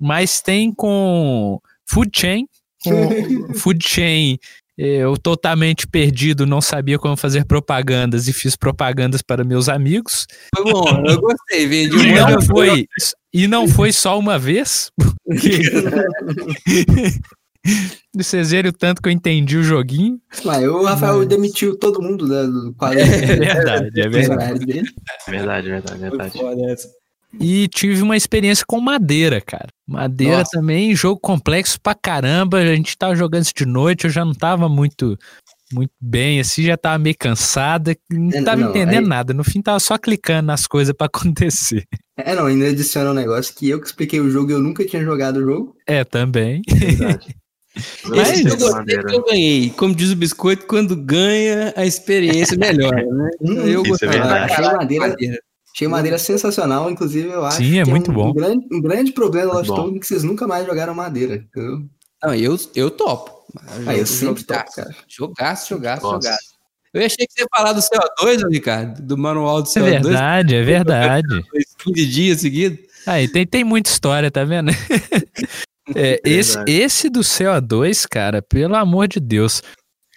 Mas tem com Food Chain. Com Food Chain, é, eu totalmente perdido, não sabia como fazer propagandas e fiz propagandas para meus amigos. Foi bom, eu gostei. Vendi um E não foi, e não foi só uma vez, porque vocês verem o tanto que eu entendi o joguinho. Mas o Rafael demitiu todo mundo da, do quadro. É verdade, é verdade. dele. Verdade, verdade, verdade. foda essa. E tive uma experiência com madeira, cara. Madeira Nossa. também, jogo complexo pra caramba. A gente tava jogando isso de noite, eu já não tava muito muito bem, assim, já tava meio cansada, não É, tava não, entendendo aí- nada. No fim tava só clicando nas coisas pra acontecer. É, não, ainda adiciona um negócio que eu que expliquei o jogo e eu nunca tinha jogado o jogo. É, também. verdade. Mas- Esse Gostei eu gostei porque eu ganhei. Como diz o biscoito, quando ganha, a experiência melhora, né? Hum, eu é gostei. Caraca, madeira, madeira. Achei madeira sensacional, inclusive eu acho Sim, é que muito um, bom. Um grande, um grande problema da Lost é que vocês nunca mais jogaram madeira. entendeu? Não, eu, eu topo. Ah, eu sempre topo, jogaço, cara. jogaço, jogaço, Nossa. jogaço. Eu achei que você ia falar do CO2, ô, Ricardo, do manual do É CO2. verdade, é verdade. 15 dias seguidos. Aí tem, tem muita história, tá vendo? É, esse, Verdade. esse do CO2, cara, pelo amor de Deus.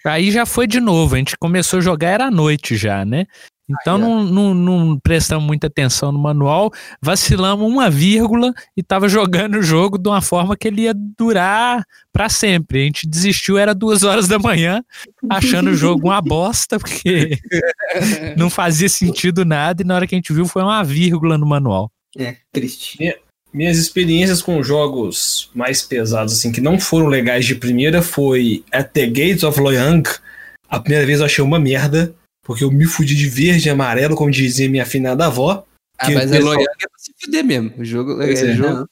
Aí já foi de novo, a gente começou a jogar, era à noite já, né? Então Ah, é. não, não, não prestamos muita atenção no manual, vacilamos uma vírgula e tava jogando o jogo de uma forma que ele ia durar pra sempre. A gente desistiu, era duas horas da manhã, achando o jogo uma bosta, porque não fazia sentido nada, e na hora que a gente viu foi uma vírgula no manual. É, triste. Minhas experiências com jogos mais pesados, assim, que não foram legais de primeira, foi At the Gates of Loyang. A primeira vez eu achei uma merda, porque eu me fudi de verde e amarelo, como dizia minha afinada avó. Ah, mas é loyal é pra se fuder mesmo. O jogo é, é. jogo.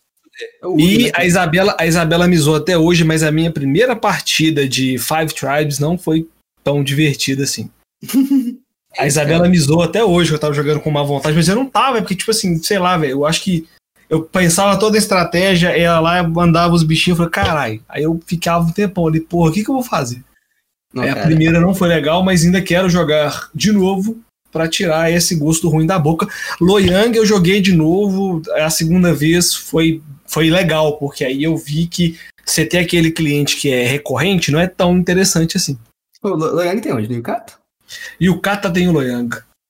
É E né? a Isabela, a Isabela me zoou até hoje, mas a minha primeira partida de Five Tribes não foi tão divertida assim. A Isabela me zoou até hoje que eu tava jogando com má vontade, mas eu não tava, porque, tipo assim, sei lá, velho, eu acho que eu pensava toda a estratégia, ela lá mandava os bichinhos, eu falei, caralho. Aí eu ficava um tempão ali, porra, o que que eu vou fazer? Não, Aí a primeira não foi legal, mas ainda quero jogar de novo pra tirar esse gosto ruim da boca. Loyang eu joguei de novo, a segunda vez foi, foi legal, porque aí eu vi que você ter aquele cliente que é recorrente não é tão interessante assim. Lo- Loyang tem onde? No Yucata? E o Kata tem o Loyang.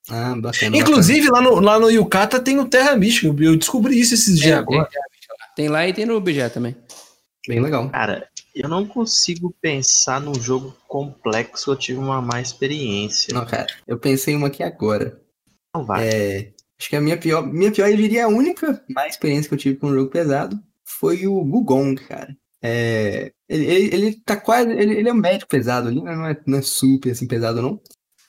Ah, bacana. Inclusive, lá no, lá no Yukata tem o Terra Mística. Eu descobri isso esses dias agora. Tem lá e tem no BG também. bacana. Bem legal. Cara, eu não consigo pensar num jogo complexo eu tive uma má experiência. Não, cara, eu pensei em uma aqui agora. Não vai. É, acho que a minha pior, minha pior, eu diria a única má experiência que eu tive com um jogo pesado foi o Gugong, cara. É, ele, ele, ele tá quase, ele, ele é um médio pesado ali, né? não é, não é super assim pesado não.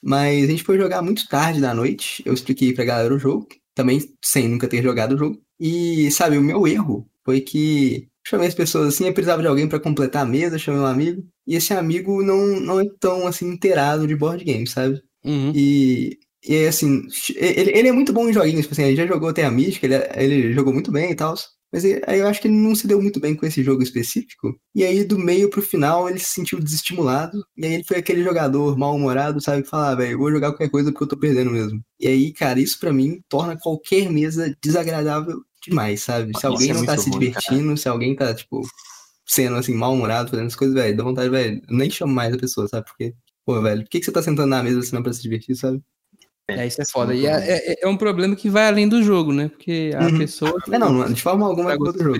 Mas a gente foi jogar muito tarde da noite, eu expliquei pra galera o jogo, também sem nunca ter jogado o jogo. E, sabe, o meu erro foi que chamei as pessoas assim, eu precisava de alguém pra completar a mesa, chamei um amigo, e esse amigo não, não é tão assim inteirado de board game, sabe? Uhum. E, e assim, ele, ele é muito bom em joguinhos, tipo assim, ele já jogou Terra Mística, ele, ele jogou muito bem e tal. Mas aí eu acho que ele não se deu muito bem com esse jogo específico. E aí, do meio pro final, ele se sentiu desestimulado. E aí ele foi aquele jogador mal-humorado, sabe? Que fala, ah, velho, eu vou jogar qualquer coisa porque eu tô perdendo mesmo. E aí, cara, isso pra mim torna qualquer mesa desagradável demais, sabe? Se alguém é não tá se ruim, divertindo, se alguém tá, tipo, sendo assim, mal-humorado, fazendo as coisas, velho, dá vontade, velho, eu nem chamo mais a pessoa, sabe? Porque, pô, velho, por que, que você tá sentando na mesa se não é pra se divertir, sabe? É, isso é foda. E é, é- é um problema que vai além do jogo, né? Porque a Uhum. pessoa. É, não, não, de forma alguma é do jogo.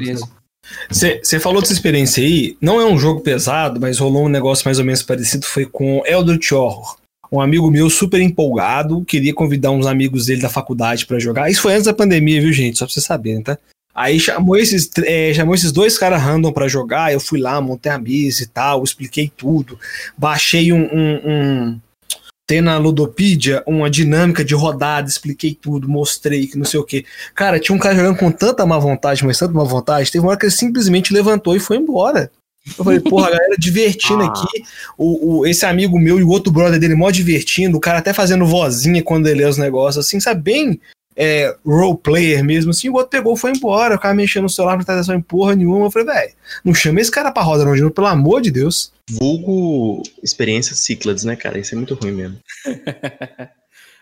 Você falou dessa experiência aí, não é um jogo pesado, mas rolou um negócio mais ou menos parecido, foi com Eldritch Horror. Um amigo meu super empolgado, queria convidar uns amigos dele da faculdade pra jogar. Isso foi antes da pandemia, viu, gente? Só pra vocês saberem, tá? Aí chamou esses, é, chamou esses dois caras random pra jogar, eu fui lá, montei a mesa e tal, expliquei tudo. Baixei um... um, um tem na Ludopedia uma dinâmica de rodada, expliquei tudo, mostrei que não sei o que. Cara, tinha um cara jogando com tanta má vontade, mas tanta má vontade, teve uma hora que ele simplesmente levantou e foi embora. Eu falei, porra, a galera divertindo Ah. aqui, o, o- esse amigo meu e o outro brother dele mó divertindo, o cara até fazendo vozinha quando ele lê os negócios, assim, sabe, bem é, role player mesmo, assim, o outro pegou e foi embora, o cara mexendo no celular, não prestava atenção em porra nenhuma, eu falei, velho, não chama esse cara pra roda não, de novo, pelo amor de Deus. Vulgo experiência Cyclades, né, cara? Isso é muito ruim mesmo.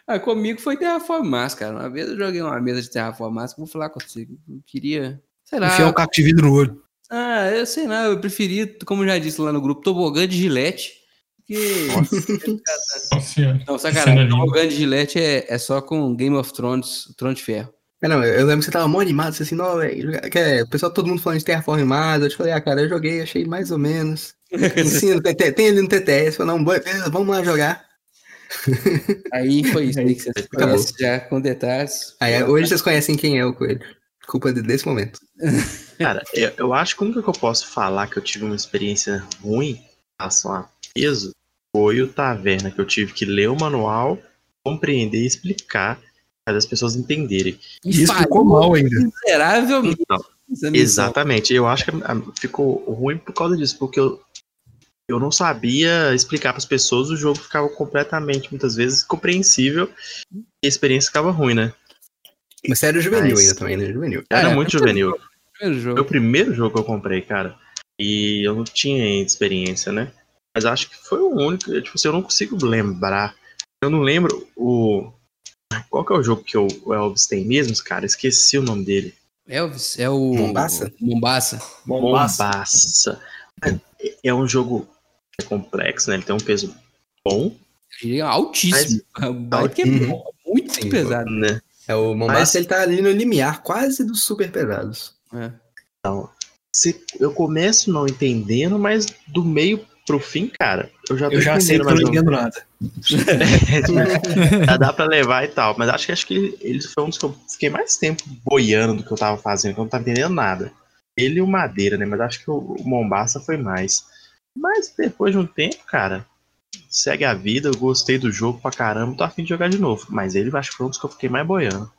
Ah, comigo foi Terraform cara. Uma vez eu joguei uma mesa de Terraform vou falar contigo. Eu queria. Sei lá. Enfiar o caco de vidro no olho. Ah, eu sei lá, eu preferi, como já disse lá no grupo, tobogã de gilete. Porque. Nossa senhora. Não, sacanagem. Tobogã de gilete é, é só com Game of Thrones, Trono de Ferro. É, não, eu lembro que você tava mó animado, você assim, não, velho, que é, o pessoal, todo mundo falando de Terraformado, eu te falei, ah, cara, eu joguei, achei mais ou menos. Ensino, tem, tem ali no TTS, falei, não, beleza, vamos lá jogar. Aí foi isso aí que vocês já com detalhes. Aí, hoje vocês conhecem quem é o Coelho. Culpa de- desse momento. Cara, eu, eu acho que o único que eu posso falar que eu tive uma experiência ruim em relação a peso foi o Taverna, que eu tive que ler o manual, compreender e explicar para as pessoas entenderem. E isso ficou mal ainda. Miseravelmente. Então, missão. Exatamente. Eu acho que ah, ficou ruim por causa disso, porque eu, eu não sabia explicar para as pessoas, o jogo ficava completamente, muitas vezes, compreensível e a experiência ficava ruim, né? Mas sério, juvenil Mas- ainda também, né? Juvenil. Era É, muito juvenil. Primeiro Foi o primeiro jogo que eu comprei, cara. E eu não tinha ainda experiência, né? Mas acho que foi o único. Tipo assim, eu não consigo lembrar. Eu não lembro o. Qual que é o jogo que o o Elvis tem mesmo, cara? Esqueci o nome dele. Elvis é o. Mombasa? Mombasa. Mombasa. É- É um jogo que é complexo, né? Ele tem um peso bom, diria altíssimo. Baita que é Uhum. bom, muito pesado. né? É o Mombasa, Mas- ele tá ali no limiar, quase dos super pesados. É. Se- eu começo não entendendo, mas do meio pro fim, cara, eu já tô Eu já sei que entendendo eu não entendo nada. Já dá pra levar e tal. Mas acho que acho que ele, ele foi um dos que eu fiquei mais tempo boiando do que eu tava fazendo, que eu não tava entendendo nada. Ele e o Madeira, né? Mas acho que o, o Mombasa foi mais. Mas depois de um tempo, cara, segue a vida, eu gostei do jogo pra caramba, tô afim de jogar de novo. Mas ele acho que foi um dos que eu fiquei mais boiando.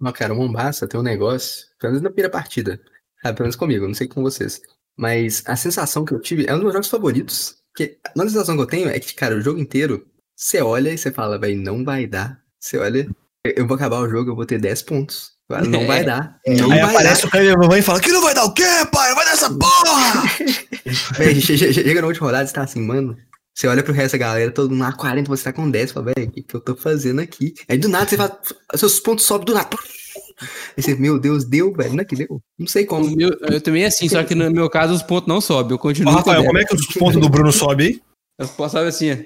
Não, cara, o Mombasa tem um negócio, pelo menos na primeira partida, sabe, pelo menos comigo, não sei com vocês. Mas a sensação que eu tive é um dos meus jogos favoritos. Que a sensação que eu tenho é que, cara, o jogo inteiro Você olha e você fala, velho, não vai dar. Você olha, eu vou acabar o jogo, eu vou ter 10 pontos. Não É. vai dar. Aí Não vai aparece dar. o cara e a mamãe e fala: Que não vai dar o quê, pai? Vai dar essa porra! Véi, chega na última rodada e você tá assim, mano. Você olha pro resto da galera, todo mundo lá 40, você tá com 10, fala, velho, o que, que eu tô fazendo aqui? Aí do nada você fala, seus pontos sobem do nada. Aí você, meu Deus, deu, velho, não é que deu? Não sei como. meu- eu também assim, só que no meu caso os pontos não sobem. Eu continuo com Rafael, 10. como é que os pontos do Bruno sobem aí? Eu posso saber assim, ó.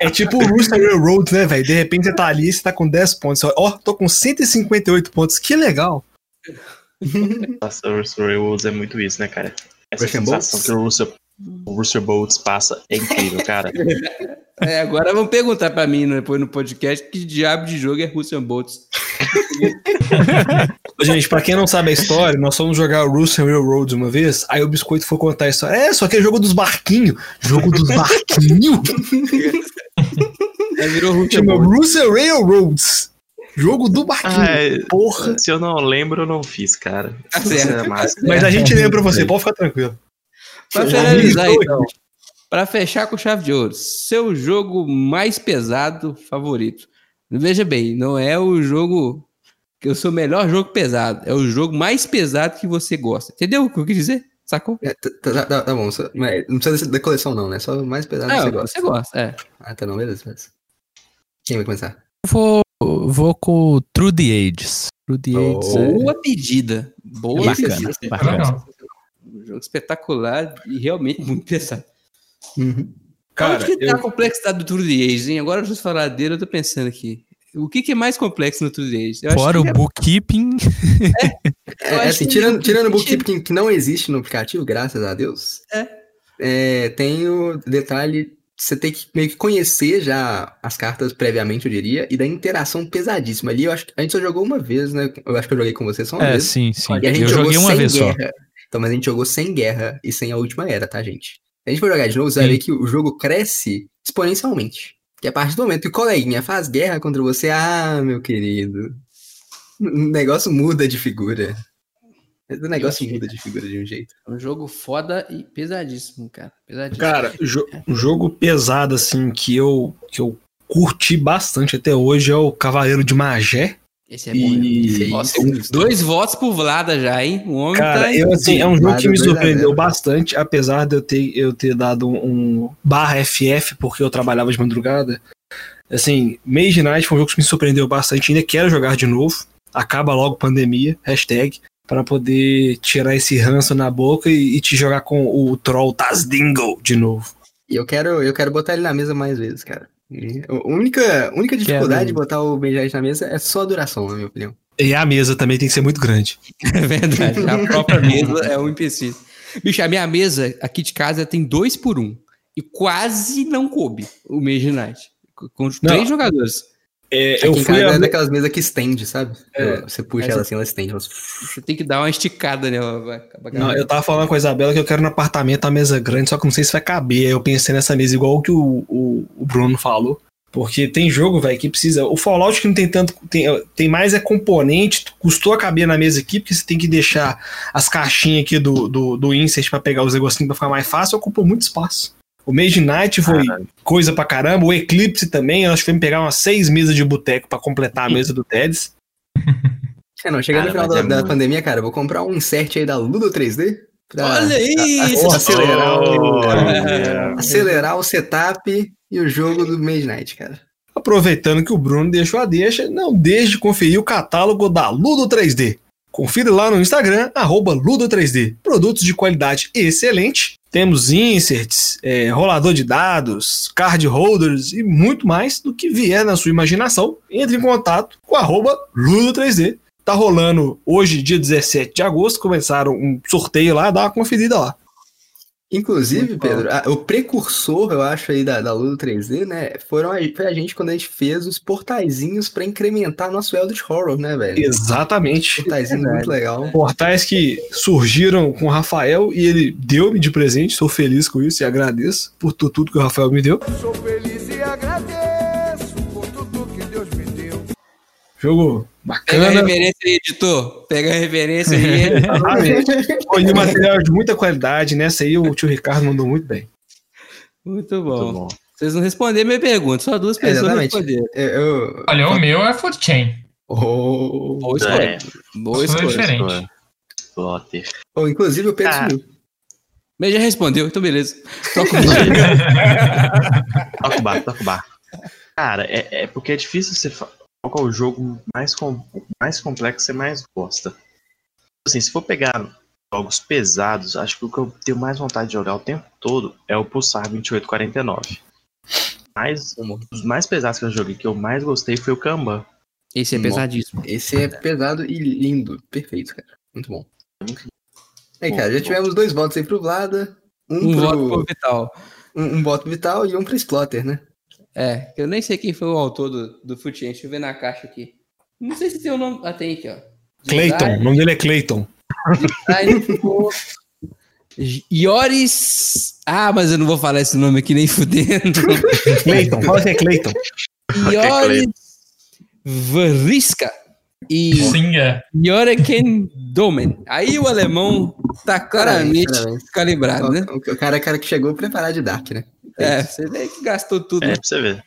É tipo o Rooster Railroad, né, velho? De repente você tá ali, você tá com 10 pontos. Ó, tô com 158 pontos, que legal. Nossa, o Russell Railroads é muito isso, né, cara? Essa Russian sensação que o Russell, o Russell Bolts passa é incrível, cara. É, agora vão perguntar pra mim né, depois no podcast que diabo de jogo é Russian Bolts. Ô, Gente, pra quem não sabe a história, nós fomos jogar o Russian Railroad uma vez, aí o Biscoito foi contar a história. É, só que é jogo dos barquinhos. Jogo dos barquinhos? Aí virou Russian Chama. Russian Railroads. Jogo do barquinho. Ah, é- Porra. se eu não lembro, eu não fiz, cara. Tá certo. é massa. Mas a gente lembra pra você, pode ficar tranquilo. Pra finalizar, então. Pra fechar com chave de ouro, seu jogo mais pesado favorito. Veja bem, não é o jogo que eu sou o melhor jogo pesado, é o jogo mais pesado que você gosta. Entendeu o que eu quis dizer? Sacou? É, tá, tá- tá- tá bom, só- mas não precisa da coleção não, né? Só o mais pesado que você gosta. você gosta, é. Ah, tá não, beleza, beleza. Quem vai começar? Vou, vou com o True the Ages. True the. Ages é- Boa pedida. Boa Bacana, pedida. bacana. Um jogo espetacular e realmente muito pesado. Uhum. Cara, Onde que tá eu- a complexidade do True the Age, hein? Agora, vocês falar dele, eu tô pensando aqui. O que, que é mais complexo no True the Age? Eu acho Fora o é- bookkeeping, É, Eu acho assim, tirando, o tirando o bookkeeping- bookkeeping que não existe no aplicativo, graças a Deus, É. é, tem o detalhe, você tem que meio que conhecer já as cartas previamente, eu diria, e da interação pesadíssima. Ali eu acho que a gente só jogou uma vez, né? Eu acho que eu joguei com você só uma é, vez. sim, sim. E a gente Eu jogou joguei uma sem vez só. guerra. Então, mas a gente jogou sem guerra e sem a última era, tá, gente? Se a gente for jogar de novo, você vai ver que o jogo cresce exponencialmente. Que a partir do momento que o coleguinha faz guerra contra você, ah, meu querido, o negócio muda de figura. O negócio muda de figura de um jeito. É um jogo foda e pesadíssimo, cara. Pesadíssimo. Cara, jo- um jogo pesado, assim, que eu, que eu curti bastante até hoje é o Cavaleiro de Magé. Esse é bom. E. Nossa, dois votos por Vlada já, hein? O homem Cara, tá. eu, assim, é um jogo que me zero. surpreendeu bastante, apesar de eu ter, eu ter dado um barra FF porque eu trabalhava de madrugada. Assim, Mage Night foi um jogo que me surpreendeu bastante, ainda quero jogar de novo. Acaba logo pandemia, hashtag, para poder tirar esse ranço na boca e, e te jogar com o Troll Tazdingle de novo. E eu quero, eu quero botar ele na mesa mais vezes, cara. A única, única dificuldade de botar o Benjai na mesa é só a duração, na minha opinião. E a mesa também tem que ser muito grande. É verdade. A própria mesa é um empecilho. Bicho, a minha mesa aqui de casa tem dois por um. E quase não coube o Mage Night. Com Não. três jogadores. É, eu fui casa a... é daquelas mesas que estende, sabe? É. Você puxa ela assim, ela estende. Ela... Você tem que dar uma esticada nela. Vai Não, eu tava falando com a Isabela que eu quero no apartamento a mesa grande, só que não sei se vai caber. Aí eu pensei nessa mesa igual o que o, o, o Bruno falou. Porque tem jogo, velho, que precisa. O Fallout que não tem tanto. Tem, tem mais é componente, custou a caber na mesa aqui, porque você tem que deixar as caixinhas aqui do, do, do insert pra pegar os negocinhos pra ficar mais fácil, ocupou muito espaço. O Mage Knight foi coisa pra caramba. O Eclipse também, eu acho que foi me pegar umas seis mesas de boteco pra completar a mesa do Teds. É, não, chegando Cara, no final da, é da pandemia, cara, eu vou comprar um insert aí da Ludo 3D. Pra Olha a- a- isso! acelerar, o, Olha. acelerar o setup e o jogo do Mage Knight, cara. Aproveitando que o Bruno deixou a deixa, não deixe de conferir o catálogo da Ludo 3D. Confira lá no Instagram, arroba Ludo3D. Produtos de qualidade excelente. Temos inserts, é, rolador de dados, card holders e muito mais do que vier na sua imaginação. Entre em contato com arroba Ludo3D. Tá rolando hoje, dia 17 de agosto, começaram um sorteio lá, dá uma conferida lá. Inclusive, Muito. Pedro, a- o precursor, eu acho, aí da, da Ludo 3D, né? Foram a, foi a gente quando a gente fez os portaizinhos pra incrementar nosso Eldritch Horror, né, velho? Exatamente. Portaizinho Verdade. muito legal. portais que surgiram com o Rafael e ele deu-me de presente. Sou feliz com isso e agradeço por tu- tudo que o Rafael me deu. Sou feliz e agradeço por tudo que Deus me deu. Jogo Pega a Bacana. referência aí, editor. Pega a referência aí. Exatamente. Foi um material de muita qualidade. Nessa aí o tio Ricardo mandou muito bem. Muito bom. Muito bom. Vocês não responderam minha pergunta, só duas pessoas Exatamente. responderam. Eu, eu- Olha, o meu é Food Chain. Oh. Boa escolha. É, Boa escolha. diferente. Plotter. Oh, inclusive o Pedro Ah. Mas já respondeu, então beleza. Toca o Toca o bar, toca o bar. Cara, é, é porque é difícil você. fa- Qual que é o jogo mais, com, mais complexo que você mais gosta? Assim, se for pegar jogos pesados, acho que o que eu tenho mais vontade de jogar o tempo todo é o Pulsar 2849. Mas os mais pesados que eu joguei, que eu mais gostei, foi o Kanban. Esse é Nossa. pesadíssimo. Esse é pesado e lindo. Perfeito, cara. Muito bom. Aí, cara, já tivemos dois votos aí pro Vlada. Um, Um pro, voto pro Vital. um, um voto pro Vital e um pro Splotter, né? É, eu nem sei quem foi o autor do, do Futiente. Deixa eu ver na caixa aqui. Não sei se tem o nome. Ah, tem aqui, ó. Clayton. O nome dele é Clayton. Design Ioris. Ah, mas eu não vou falar esse nome aqui nem fudendo. Clayton. Fala que é Clayton. Ioris Varisca e Sim, é. Domen. Aí o alemão tá claramente calibrado, né? O, o cara é o cara que chegou preparado de Dark, né? É, você vê que gastou tudo. É, né? pra você ver.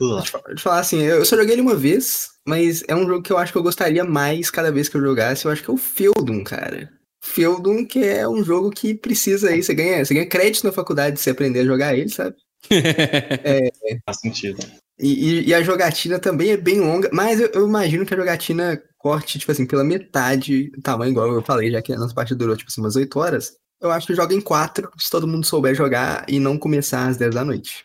Lá. Deixa eu falar assim, eu só joguei ele uma vez, mas é um jogo que eu acho que eu gostaria mais cada vez que eu jogasse. Eu acho que é o Feudum, cara. Feudum, que é um jogo que precisa aí, você ganha, você ganha crédito na faculdade se aprender a jogar ele, sabe? Faz sentido. E, e- e a jogatina também é bem longa, mas eu, eu imagino que a jogatina corte, tipo assim, pela metade do tamanho, igual eu falei, já que a nossa partida durou, tipo assim, umas 8 horas. Eu acho que joga em 4 se todo mundo souber jogar e não começar às 10 da noite.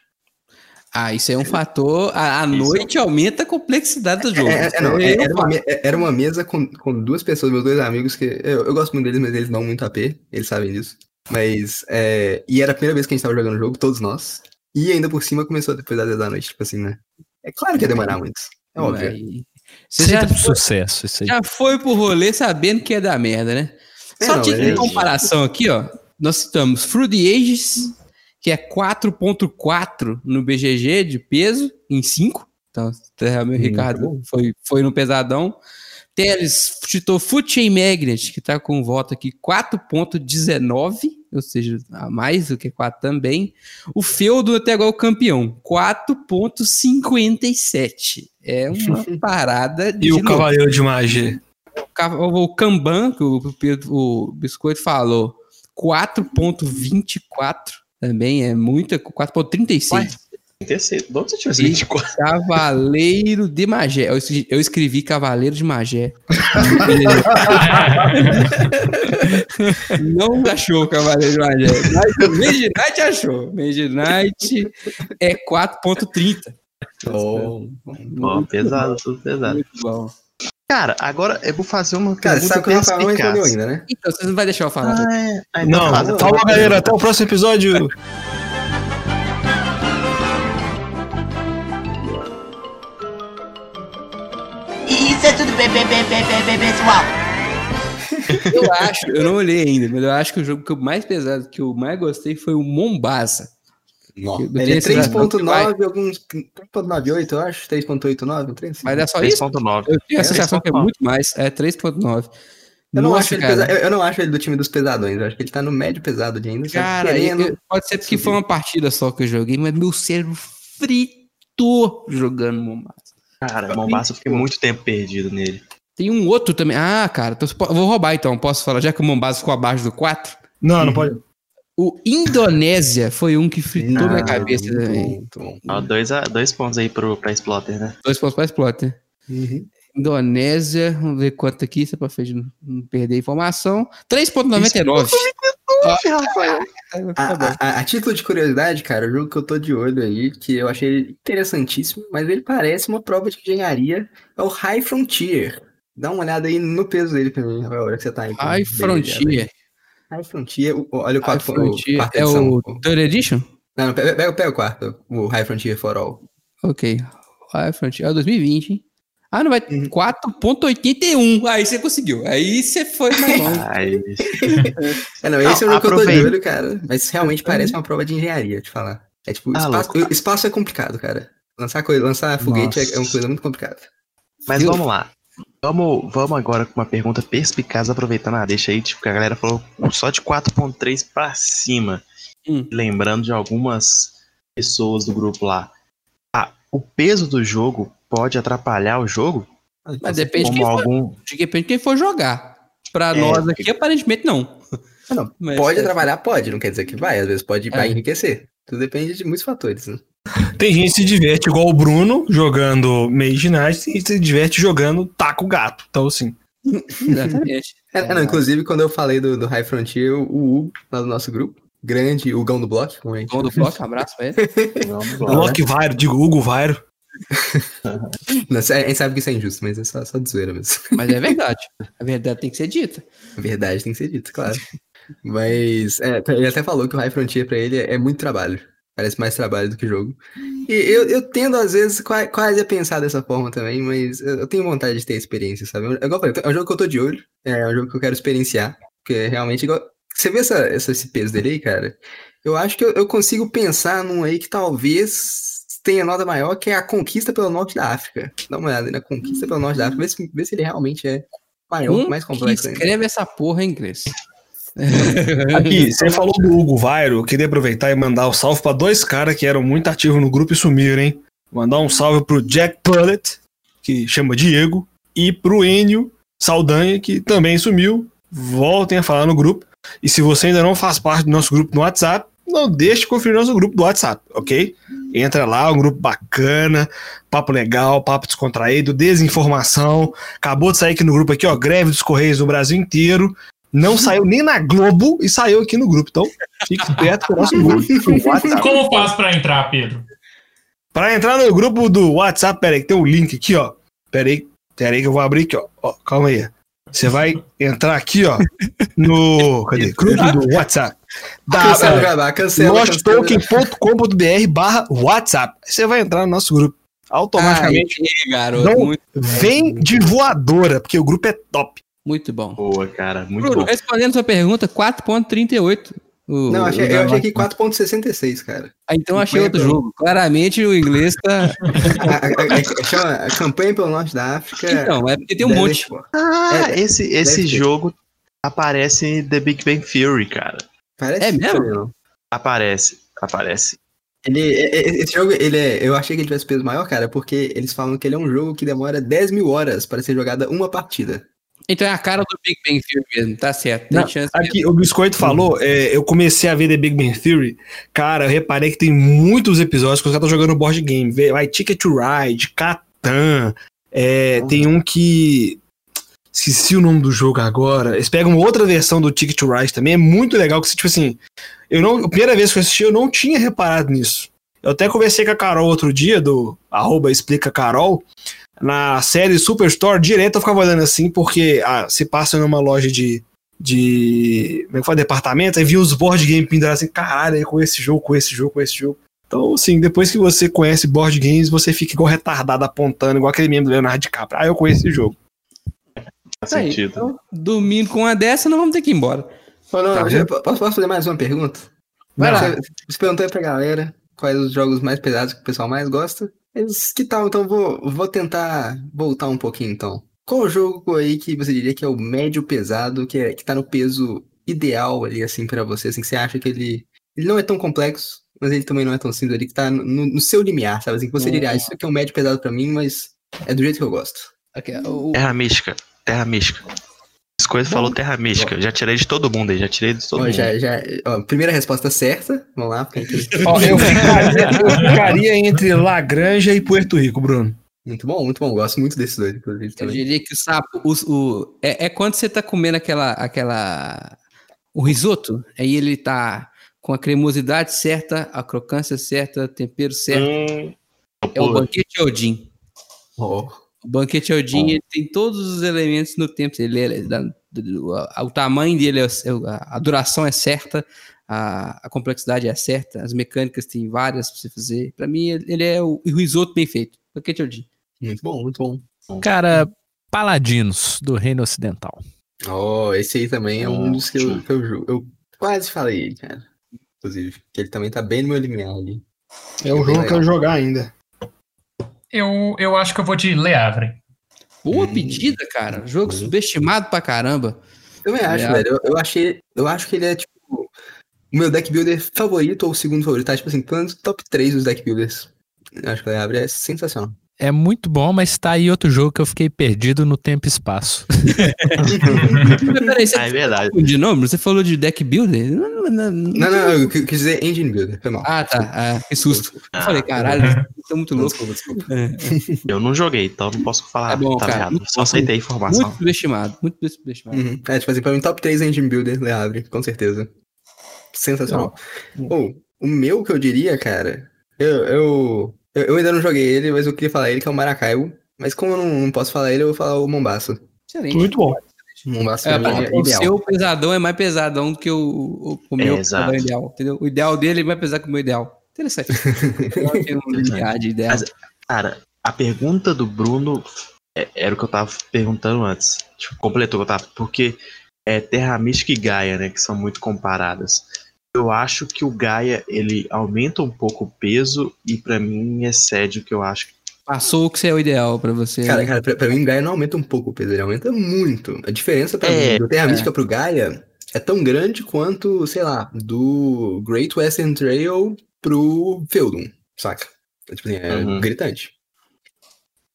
Ah, isso é um fator. A, a noite aumenta a complexidade do jogo. É, é, não, é- é era, uma, era uma mesa com, com duas pessoas, meus dois amigos, que eu, eu gosto muito deles, mas eles dão muito AP, eles sabem disso. Mas, é, e era a primeira vez que a gente tava jogando o jogo, todos nós. E ainda por cima começou depois das 10 da noite, tipo assim, né? É claro que ia demorar muito. É óbvio. Você já foi, sucesso isso aí. já foi pro rolê sabendo que ia dar merda, né? É, Só não, título é- de comparação aqui, ó. Nós citamos Through the Ages, que é 4.4 no BGG de peso, em 5. Então, o meu Ricardo foi, foi no pesadão. Teles citou Foot Chain Magnet, que tá com voto aqui 4.19, ou seja, a mais do que 4 também. O Feudo até agora é o campeão, 4.57. É uma parada de E o. Cavaleiro de Magia? O Kanban, que o, Pedro- o Biscoito falou, 4.24 também é muita, 4.36. Terceiro. De onde você tirou esse E 24? Cavaleiro de Magé. Eu escrevi, eu escrevi Cavaleiro de Magé. Não achou Cavaleiro de Magé. O Midnight achou. Midnight é 4.30. Oh. Pesado, tudo pesado. Muito bom. Cara, agora eu vou fazer uma Cara, pergunta sabe que o Rafael não respondeu ainda, né? Então, você não vai deixar eu falar. Ah, é. Então Não, eu falou galera, até o próximo episódio. Isso é tudo pessoal. Eu acho, eu não olhei ainda, mas eu acho que o jogo que eu mais pesado, que eu mais gostei foi o Mombasa. Ele é tenho esse razão que vai- 3.9, alguns 3.98, eu acho, 3.89, um trem assim. Mas é só isso? 3.9. Eu tenho a É, sensação que é 3.9. muito mais. É 3.9. Eu não, Nossa, acho ele pesa- eu, não acho ele do time dos pesadões, eu acho que ele tá no médio pesado de ainda. Cara, querendo- eu- pode ser porque foi uma partida só que eu joguei, mas meu cérebro fritou jogando Mombasa. Cara, Mombasa eu fiquei muito tempo perdido nele. Tem um outro também. Ah, cara, então você po- vou roubar então. Posso falar? Já que o Mombasa ficou abaixo do 4. Não, não pode. O Indonésia foi um que fritou minha Ah, cabeça muito também. Ó, dois, a- dois pontos aí pro, pra Exploter, né? Dois pontos para Exploter. Uhum. Indonésia, vamos ver quanto aqui, só pra frente não perder a informação. 3,99. A, a- a- a título de curiosidade, cara, o jogo que eu tô de olho aí, que eu achei interessantíssimo, mas ele parece uma prova de engenharia, é o High Frontier. Dá uma olhada aí no peso dele pra mim, Rafael, a hora que você tá aí. High Frontier. Aí. High Frontier, o- olha o quarto, o Frontier quarta é edição. o o- Third Edition? Não, não, pega, pega, o quarto, o High Frontier for All. Ok. High Frontier. É o 2020, hein? Ah, não vai. Uhum. 4,81. Aí você conseguiu. Aí você foi mais longe. Ai, É, não, Não, esse é o jogo que eu tô de olho, cara, mas realmente parece uma prova de engenharia, te falar. É tipo, Ah, espaço, o espaço é complicado, cara. Lançar, coisa, lançar foguete é, é uma coisa muito complicada. Mas Eu- vamos lá. Vamos, vamos agora com uma pergunta perspicaz, aproveitando a deixa aí, tipo, que a galera falou só de 4.3 pra cima. Hum. Lembrando de algumas pessoas do grupo lá. Ah, o peso do jogo pode atrapalhar o jogo? Mas depende de Como quem, for, algum. depende de quem for jogar. Pra É, nós aqui, aparentemente, não. Ah, não. Mas Pode é- atrapalhar? Pode, não quer dizer que vai. Às vezes pode vai É. enriquecer. Tudo depende de muitos fatores, né? Tem gente que se diverte igual o Bruno jogando Mage Knight e se diverte jogando taco gato. Então, assim. Exatamente. É, é, não, inclusive, quando eu falei do, do High Frontier, o Hugo, lá do nosso grupo, grande Hugão do Block, como a gente Gol do bloco, abraço pra ele. Loki Vairo, digo Hugo Vairo. Não, a gente sabe que isso é injusto, mas é só, só de zoeira mesmo. Mas é verdade. A verdade tem que ser dita. A verdade tem que ser dita, claro. Mas é, ele até falou que o High Frontier pra ele é, é muito trabalho. Parece mais trabalho do que jogo. E eu, eu tendo, às vezes, qua- quase a pensar dessa forma também, mas eu eu tenho vontade de ter experiência, sabe? É, igual eu falei, é um jogo que eu tô de olho, é um jogo que eu quero experienciar, porque é realmente igual. Você vê essa, essa- esse peso dele aí, cara? Eu acho que eu, eu consigo pensar num aí que talvez tenha nota maior, que é a conquista pelo norte da África. Dá uma olhada aí na conquista pelo norte da África, vê se, vê se ele realmente é maior, mais complexo ainda. escreve essa porra em inglês. Aqui, você falou do Hugo Vairo, eu queria aproveitar e mandar um salve pra dois caras que eram muito ativos no grupo e sumiram, hein? Mandar um salve pro Jack Pullet, que chama Diego, e pro Enio Saldanha, que também sumiu. Voltem a falar no grupo. E se você ainda não faz parte do nosso grupo no WhatsApp, não deixe de conferir nosso grupo do WhatsApp, ok? Entra lá, um grupo bacana, papo legal, papo descontraído, desinformação. Acabou de sair aqui no grupo aqui, ó, greve dos Correios do Brasil inteiro. Não saiu nem na Globo e saiu aqui no grupo. Então, fique esperto com o nosso grupo. Como faz pra entrar, Pedro? Para entrar no grupo do WhatsApp, peraí, que tem um link aqui, ó. Peraí, peraí que eu vou abrir aqui, ó. ó calma aí. Você vai entrar aqui, ó, no. Cadê? Grupo do WhatsApp. Da, Cancela o é, jabá, cancela, cancela. losttoken.com.br barra WhatsApp. Aí Você vai entrar no nosso grupo. Automaticamente. Ai, garoto, Não. muito, Vem de voadora, porque o grupo é top. Muito bom. Boa, cara. Muito Bruno, bom. respondendo sua pergunta, 4.38. O- Não, o achei, eu da- achei aqui 4.66, cara. Ah, então achei outro Campanha jogo. Claramente o inglês tá. A, a- a- a- campanha pelo norte da África. Então, é porque tem um monte. Ah, É, esse, esse ter. jogo aparece em The Big Bang Theory, cara. Parece É mesmo? não. Aparece, aparece. Ele, é- é- esse jogo, ele é, eu achei que ele tivesse peso maior, cara, porque eles falam que ele é um jogo que demora 10 mil horas para ser jogada uma partida. Então é a cara do Big Bang Theory mesmo, tá certo. Tem Não, chance mesmo. Aqui, o Biscoito falou, é, eu comecei a ver The Big Bang Theory. Cara, eu reparei que tem muitos episódios que os caras estão jogando board game. Vê, Vai Ticket to Ride, Catan. é, tem um que. Esqueci o nome do jogo agora. Eles pegam outra versão do Ticket to Ride também. É muito legal que, tipo assim. Eu não, a primeira vez que eu assisti, eu não tinha reparado nisso. Eu até conversei com a Carol outro dia, do arroba explica Carol. Na série Superstore, direto eu ficava olhando assim, porque ah, se passa numa loja de, de. Como é que fala? Departamento, aí vi os board game pendurados assim, caralho, com esse jogo, com esse jogo, com esse jogo. Então, assim, depois que você conhece board games, você fica igual retardado apontando, igual aquele meme do Leonardo DiCaprio. Ah, eu conheço esse jogo. Faz Tá aí, sentido. então, dormindo com uma dessa, nós vamos ter que ir embora. Ô, não, Tá posso, posso fazer mais uma pergunta? Vai lá. Você, você perguntou aí pra galera quais os jogos mais pesados que o pessoal mais gosta. Eles, que tal? Então vou, vou tentar voltar um pouquinho então. Qual o jogo aí que você diria que é o médio pesado, que, é, que tá no peso ideal ali, assim, pra você, assim, que você acha que ele, ele não é tão complexo, mas ele também não é tão simples ali, que tá no, no seu limiar, sabe? Assim, que você diria, ah, isso aqui é um médio pesado pra mim, mas é do jeito que eu gosto. Aqui, o- Terra Mística. Terra Mística. As coisas falou Terra Mística. Já tirei de todo mundo aí, já tirei de todo Ó, mundo. já, já, ó, primeira resposta certa, vamos lá, Ó, eu, ficaria, eu ficaria entre Lagranja e Puerto Rico, Bruno. muito bom, muito bom, gosto muito desses dois, inclusive, eu diria que o sapo. o- o- é, é quando você tá comendo aquela. aquela o risoto, aí ele tá com a cremosidade certa, a crocância certa, tempero certo. Hum, É o banquete Odin. Ó, O banquete Odin ele tem todos os elementos no tempo. Ele é, o tamanho dele, é, o- a, duração é certa, a, a complexidade é certa, as mecânicas tem várias pra você fazer. Pra mim, ele é o, o risoto bem feito. Banquete Odin. muito bom, muito bom. Cara, Paladinos, do Reino Ocidental. Ó, esse aí também é um dos que eu, que eu, eu quase falei, cara. Inclusive, que ele também tá bem no meu limiar ali. É um jogo que eu quero jogar ainda. Eu, eu acho que eu vou de Le Havre. Boa pedida, cara. Jogo subestimado pra caramba. Eu também acho, velho. Eu, eu achei. Eu acho que ele é, tipo, o meu deck builder favorito ou o segundo favorito. Tá, tipo assim, pelo menos top 3 dos deck builders. Eu acho que o Leabre é sensacional. É muito bom, mas tá aí outro jogo que eu fiquei perdido no tempo e espaço. Mas peraí, você Ah, é verdade. de nome? Você falou de deck builder? Não, não, não, Não, não, eu quis dizer engine builder. Foi mal. Ah, tá. Ah, que susto. Eu Ah, falei, caralho, isso é muito louco. desculpa, desculpa. Eu não joguei, então não posso falar. Tá bom, tá cara. Muito Só aceitei a informação. Muito subestimado. Muito subestimado. Uhum. É, tipo assim, pra mim, top 3 engine builder, Leabre, com certeza. Sensacional. Ou, o meu que eu diria, cara, eu, eu, eu, eu ainda não joguei ele, mas eu queria falar ele, que é o Maracaibo. Mas como eu não, não posso falar ele, eu vou falar o Mombaço. Excelente. Muito bom. Mombaço É, pra é o ideal. seu pesadão é mais pesadão do que o, o, o meu É, pesadão ideal, entendeu? O ideal dele é mais pesado que o meu ideal. Interessante. Eu tenho um de ideal. Mas- Cara, a pergunta do Bruno é- era o que eu tava perguntando antes. Tipo, completou o que eu tava. Porque é Terra Mística e Gaia, né? Que são muito comparadas. Eu acho que o Gaia, ele aumenta um pouco o peso e pra mim excede o que eu acho. Passou o que é o ideal pra você. Cara, né? cara, pra, pra mim, Gaia não aumenta um pouco o peso, ele aumenta muito. A diferença pra É, mim do Terra Mística pro Gaia é tão grande quanto, sei lá, do Great Western Trail pro Feudum, saca? É, Tipo assim, é Uhum. gritante.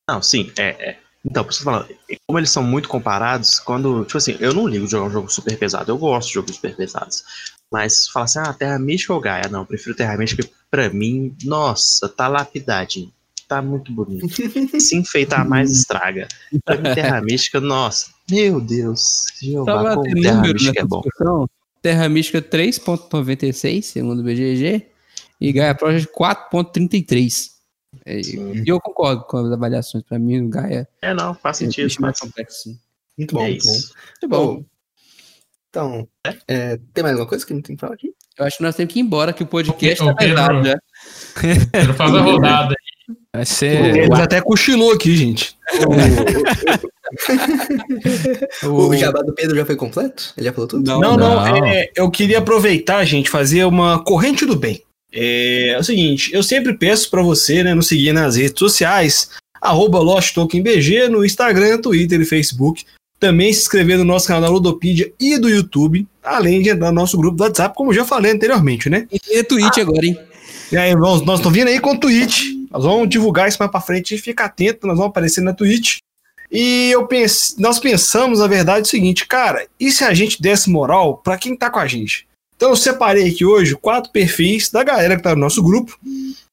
Não, sim, é. é. Então, por isso que eu tô falando, como eles são muito comparados, quando. Tipo assim, eu não ligo de jogar um jogo super pesado, eu gosto de jogos super pesados. Mas fala assim, ah, Terra Mística ou Gaia? Não, eu prefiro Terra Mística, pra mim, nossa, tá lapidadinho. Tá muito bonito. Se enfeitar mais, estraga. Pra mim, Terra Mística, nossa, meu Deus. Jeová, como ter Terra número Mística é bom. discussão, Terra Mística 3.96, segundo o BGG, e Gaia Project 4.33. É, E eu concordo com as avaliações. Pra mim, o Gaia É, não, faz é sentido. mais Mas complexo. sim. Muito bom, é muito bom. Muito bom. Então, é, tem mais alguma coisa que não tem que falar aqui? Eu acho que nós temos que ir embora, que o podcast O tá Pedro- pesado já. Pedro faz a rodada. Vai ser. Ele até cochilou aqui, gente. O, o jabá do Pedro já foi completo? Ele já falou tudo? Não, não, não. é, eu queria aproveitar, gente, fazer uma corrente do bem. É, é o seguinte, eu sempre peço pra você, né, nos seguir nas redes sociais, arroba LostTokenBG, no Instagram, Twitter e Facebook. Também se inscrever no nosso canal da Ludopedia e do YouTube, além de entrar no nosso grupo do WhatsApp, como eu já falei anteriormente, né? E tem Twitch agora, hein? E aí, nós, nós estamos vindo aí com o Twitch. Nós vamos divulgar isso mais pra frente. Fica atento, nós vamos aparecer na Twitch. E eu pense, nós pensamos, na verdade, o seguinte, cara, e se a gente desse moral pra quem tá com a gente? Então eu separei aqui hoje quatro perfis da galera que tá no nosso grupo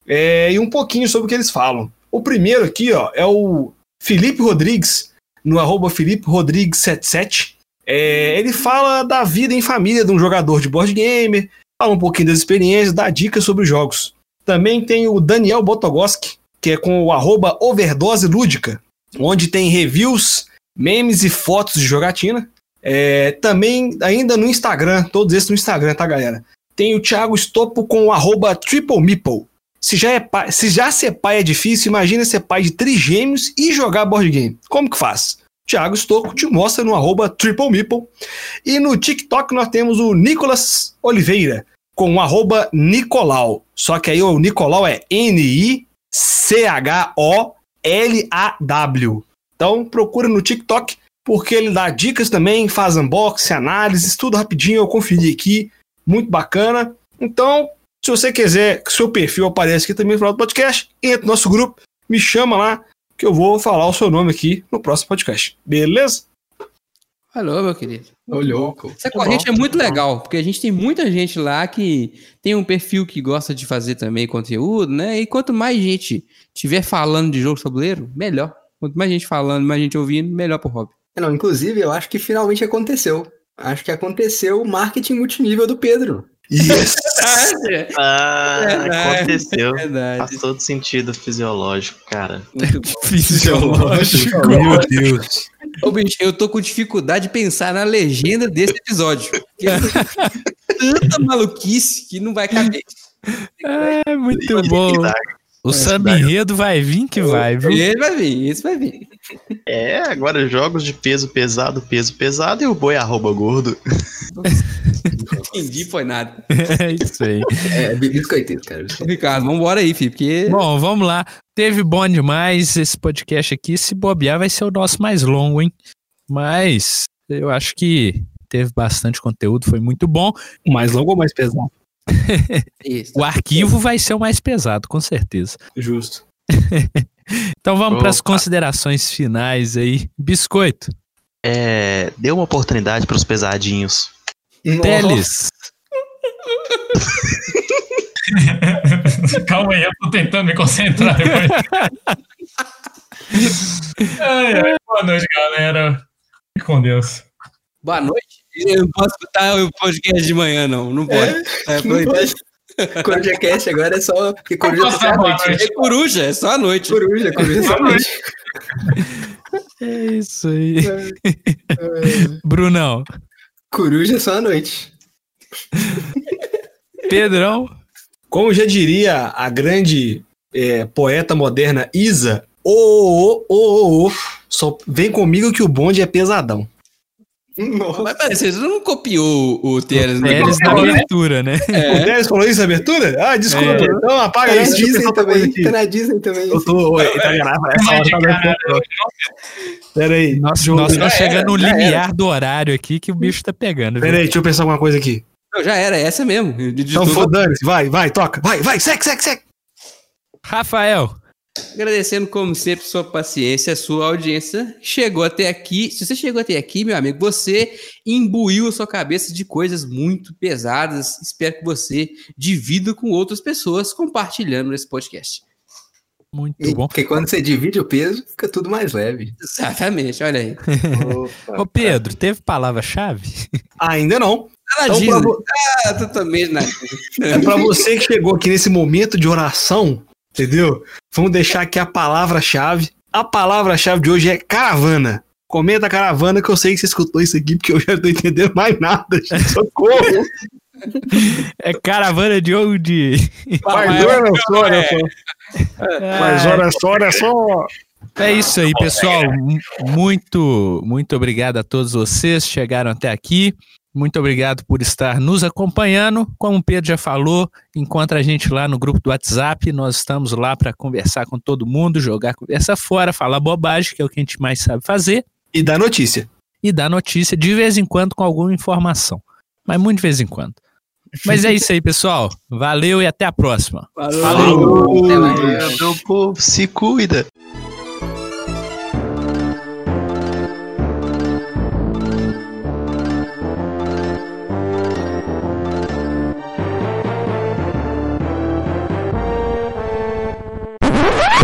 é, e um pouquinho sobre o que eles falam. O primeiro aqui, ó, é o Felipe Rodrigues, no arroba Felipe Rodrigues77. É, ele fala da vida em família de um jogador de board gamer, fala um pouquinho das experiências, dá dicas sobre os jogos. Também tem o Daniel Botogoski, que é com o arroba Overdose Lúdica, onde tem reviews, memes e fotos de jogatina. É, também, ainda no Instagram, todos esses no Instagram, tá, galera? Tem o Thiago Estopo com o arroba Triple Meeple. Se já, é pai, se já ser pai é difícil, imagina ser pai de trigêmeos e jogar board game. Como que faz? Thiago Stocco te mostra no arroba. E no TikTok nós temos o Nicolas Oliveira, com o arroba Nicolau. Só que aí o Nicolau é N-I-C-H-O-L-A-W. Então procura no TikTok, porque ele dá dicas também, faz unboxing, análises, tudo rapidinho, eu conferi aqui. Muito bacana. Então, se você quiser que seu perfil apareça aqui também no final do podcast, entra no nosso grupo, me chama lá, que eu vou falar o seu nome aqui no próximo podcast. Beleza? Alô, meu querido. Ô, louco. Essa corrente é muito legal, porque a gente tem muita gente lá que tem um perfil que gosta de fazer também conteúdo, né? E quanto mais gente tiver falando de jogo tabuleiro, melhor. Quanto mais gente falando, mais gente ouvindo, melhor pro hobby. É, Não, inclusive, eu acho que finalmente aconteceu. Acho que aconteceu o marketing multinível do Pedro. Yes! Ah, Verdade. aconteceu. Verdade. Faz todo sentido fisiológico, cara. Fisiológico. Meu Deus. Ô, bicho, eu tô com dificuldade de pensar na legenda desse episódio. Porque tanta maluquice que não vai caber. É muito bom. O samba enredo vai vir que vai, viu? Esse vai vir, esse vai vir. É, agora jogos de peso pesado, peso pesado e o boi arroba gordo. entendi, foi nada. É isso aí. É, bi- biscoiteiro, cara. biscoiteiro. Ricardo, vambora aí, filho, porque. Bom, vamos lá. Teve bom demais esse podcast aqui. Se bobear, vai ser o nosso mais longo, hein? Mas eu acho que teve bastante conteúdo, foi muito bom. Mais longo ou mais pesado? Isso. O arquivo vai ser o mais pesado, com certeza. Justo. Então vamos para as considerações finais aí. Biscoito, É, dê uma oportunidade pros pesadinhos. Teles, Calma aí, eu tô tentando me concentrar depois. ai, ai, boa noite, galera. Fique com Deus. Boa noite. Eu não posso escutar o podcast de manhã, não. Não pode. É, Não proibido. pode. Coruja Cast agora é só. Porque coruja Posso só à noite. É coruja, é só à noite. Coruja, coruja só à noite. é isso aí. Brunão, Coruja só à noite. Pedrão, Como já diria a grande é, poeta moderna Isa, ô, ô, ô, ô, ô, só vem comigo que o bonde é pesadão. Nossa. Mas peraí, você não copiou o Teles, né? Teles na abertura, né? O Teres falou isso na abertura? Ah, desculpa. É. Então apaga Tá na isso. Disney também. Tá na Disney também. Eu tô. Tá gravado. Essa hora tá gravando. Pera aí. Nós, estamos já chegando no limiar do horário aqui que o bicho tá pegando. viu? Pera aí, deixa eu pensar alguma coisa aqui. Não, já era, essa mesmo. De Então foda-se, vai, vai, toca. Vai, vai, segue, segue, segue. Rafael, Agradecendo, como sempre, sua paciência, sua audiência. Chegou até aqui. Se você chegou até aqui, meu amigo, você imbuiu a sua cabeça de coisas muito pesadas. Espero que você divida com outras pessoas compartilhando esse podcast. muito E- bom. Porque quando você divide o peso, fica tudo mais leve. Exatamente, olha aí. Ô Pedro, teve palavra-chave? Ainda não. Então, pra Ah, totalmente na É pra você que chegou aqui nesse momento de oração, entendeu? Vamos deixar aqui a palavra-chave. A palavra-chave de hoje é caravana. Comenta caravana que eu sei que você escutou isso aqui, porque eu já não tô entendendo mais nada. gente. Socorro! É caravana de onde? Mais hora só, olha só. Mais hora só, olha só. É isso aí, pessoal. Muito, muito obrigado a todos vocês que chegaram até aqui. Muito obrigado por estar nos acompanhando. Como o Pedro já falou, encontra a gente lá no grupo do WhatsApp. Nós estamos lá para conversar com todo mundo, jogar conversa fora, falar bobagem, que é o que a gente mais sabe fazer, E dá notícia. e dar notícia de vez em quando com alguma informação. Mas muito de vez em quando. Mas é isso aí, pessoal. Valeu e até a próxima. Falou. Até mais. É, meu povo, se cuida.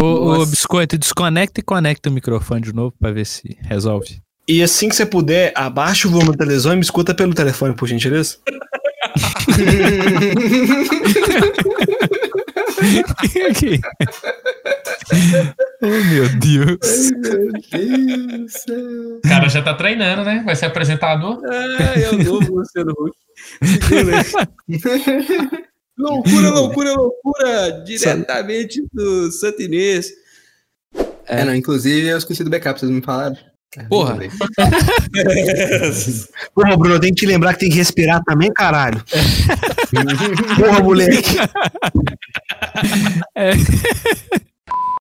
Ô. Biscoito, desconecta e conecta o microfone de novo para ver se resolve. E assim que você puder, abaixa o volume da televisão e me escuta pelo telefone, por gentileza. Oh, meu Deus. Meu. O cara já tá treinando, né? Vai ser apresentador. Ah, é o novo Luciano Huck. loucura, loucura, loucura! Diretamente do Santo Inês. É, não, inclusive eu esqueci do backup, vocês me falaram. Ah, Porra. Porra, Bruno, eu tenho que te lembrar que tem que respirar também, caralho. Porra, moleque. É.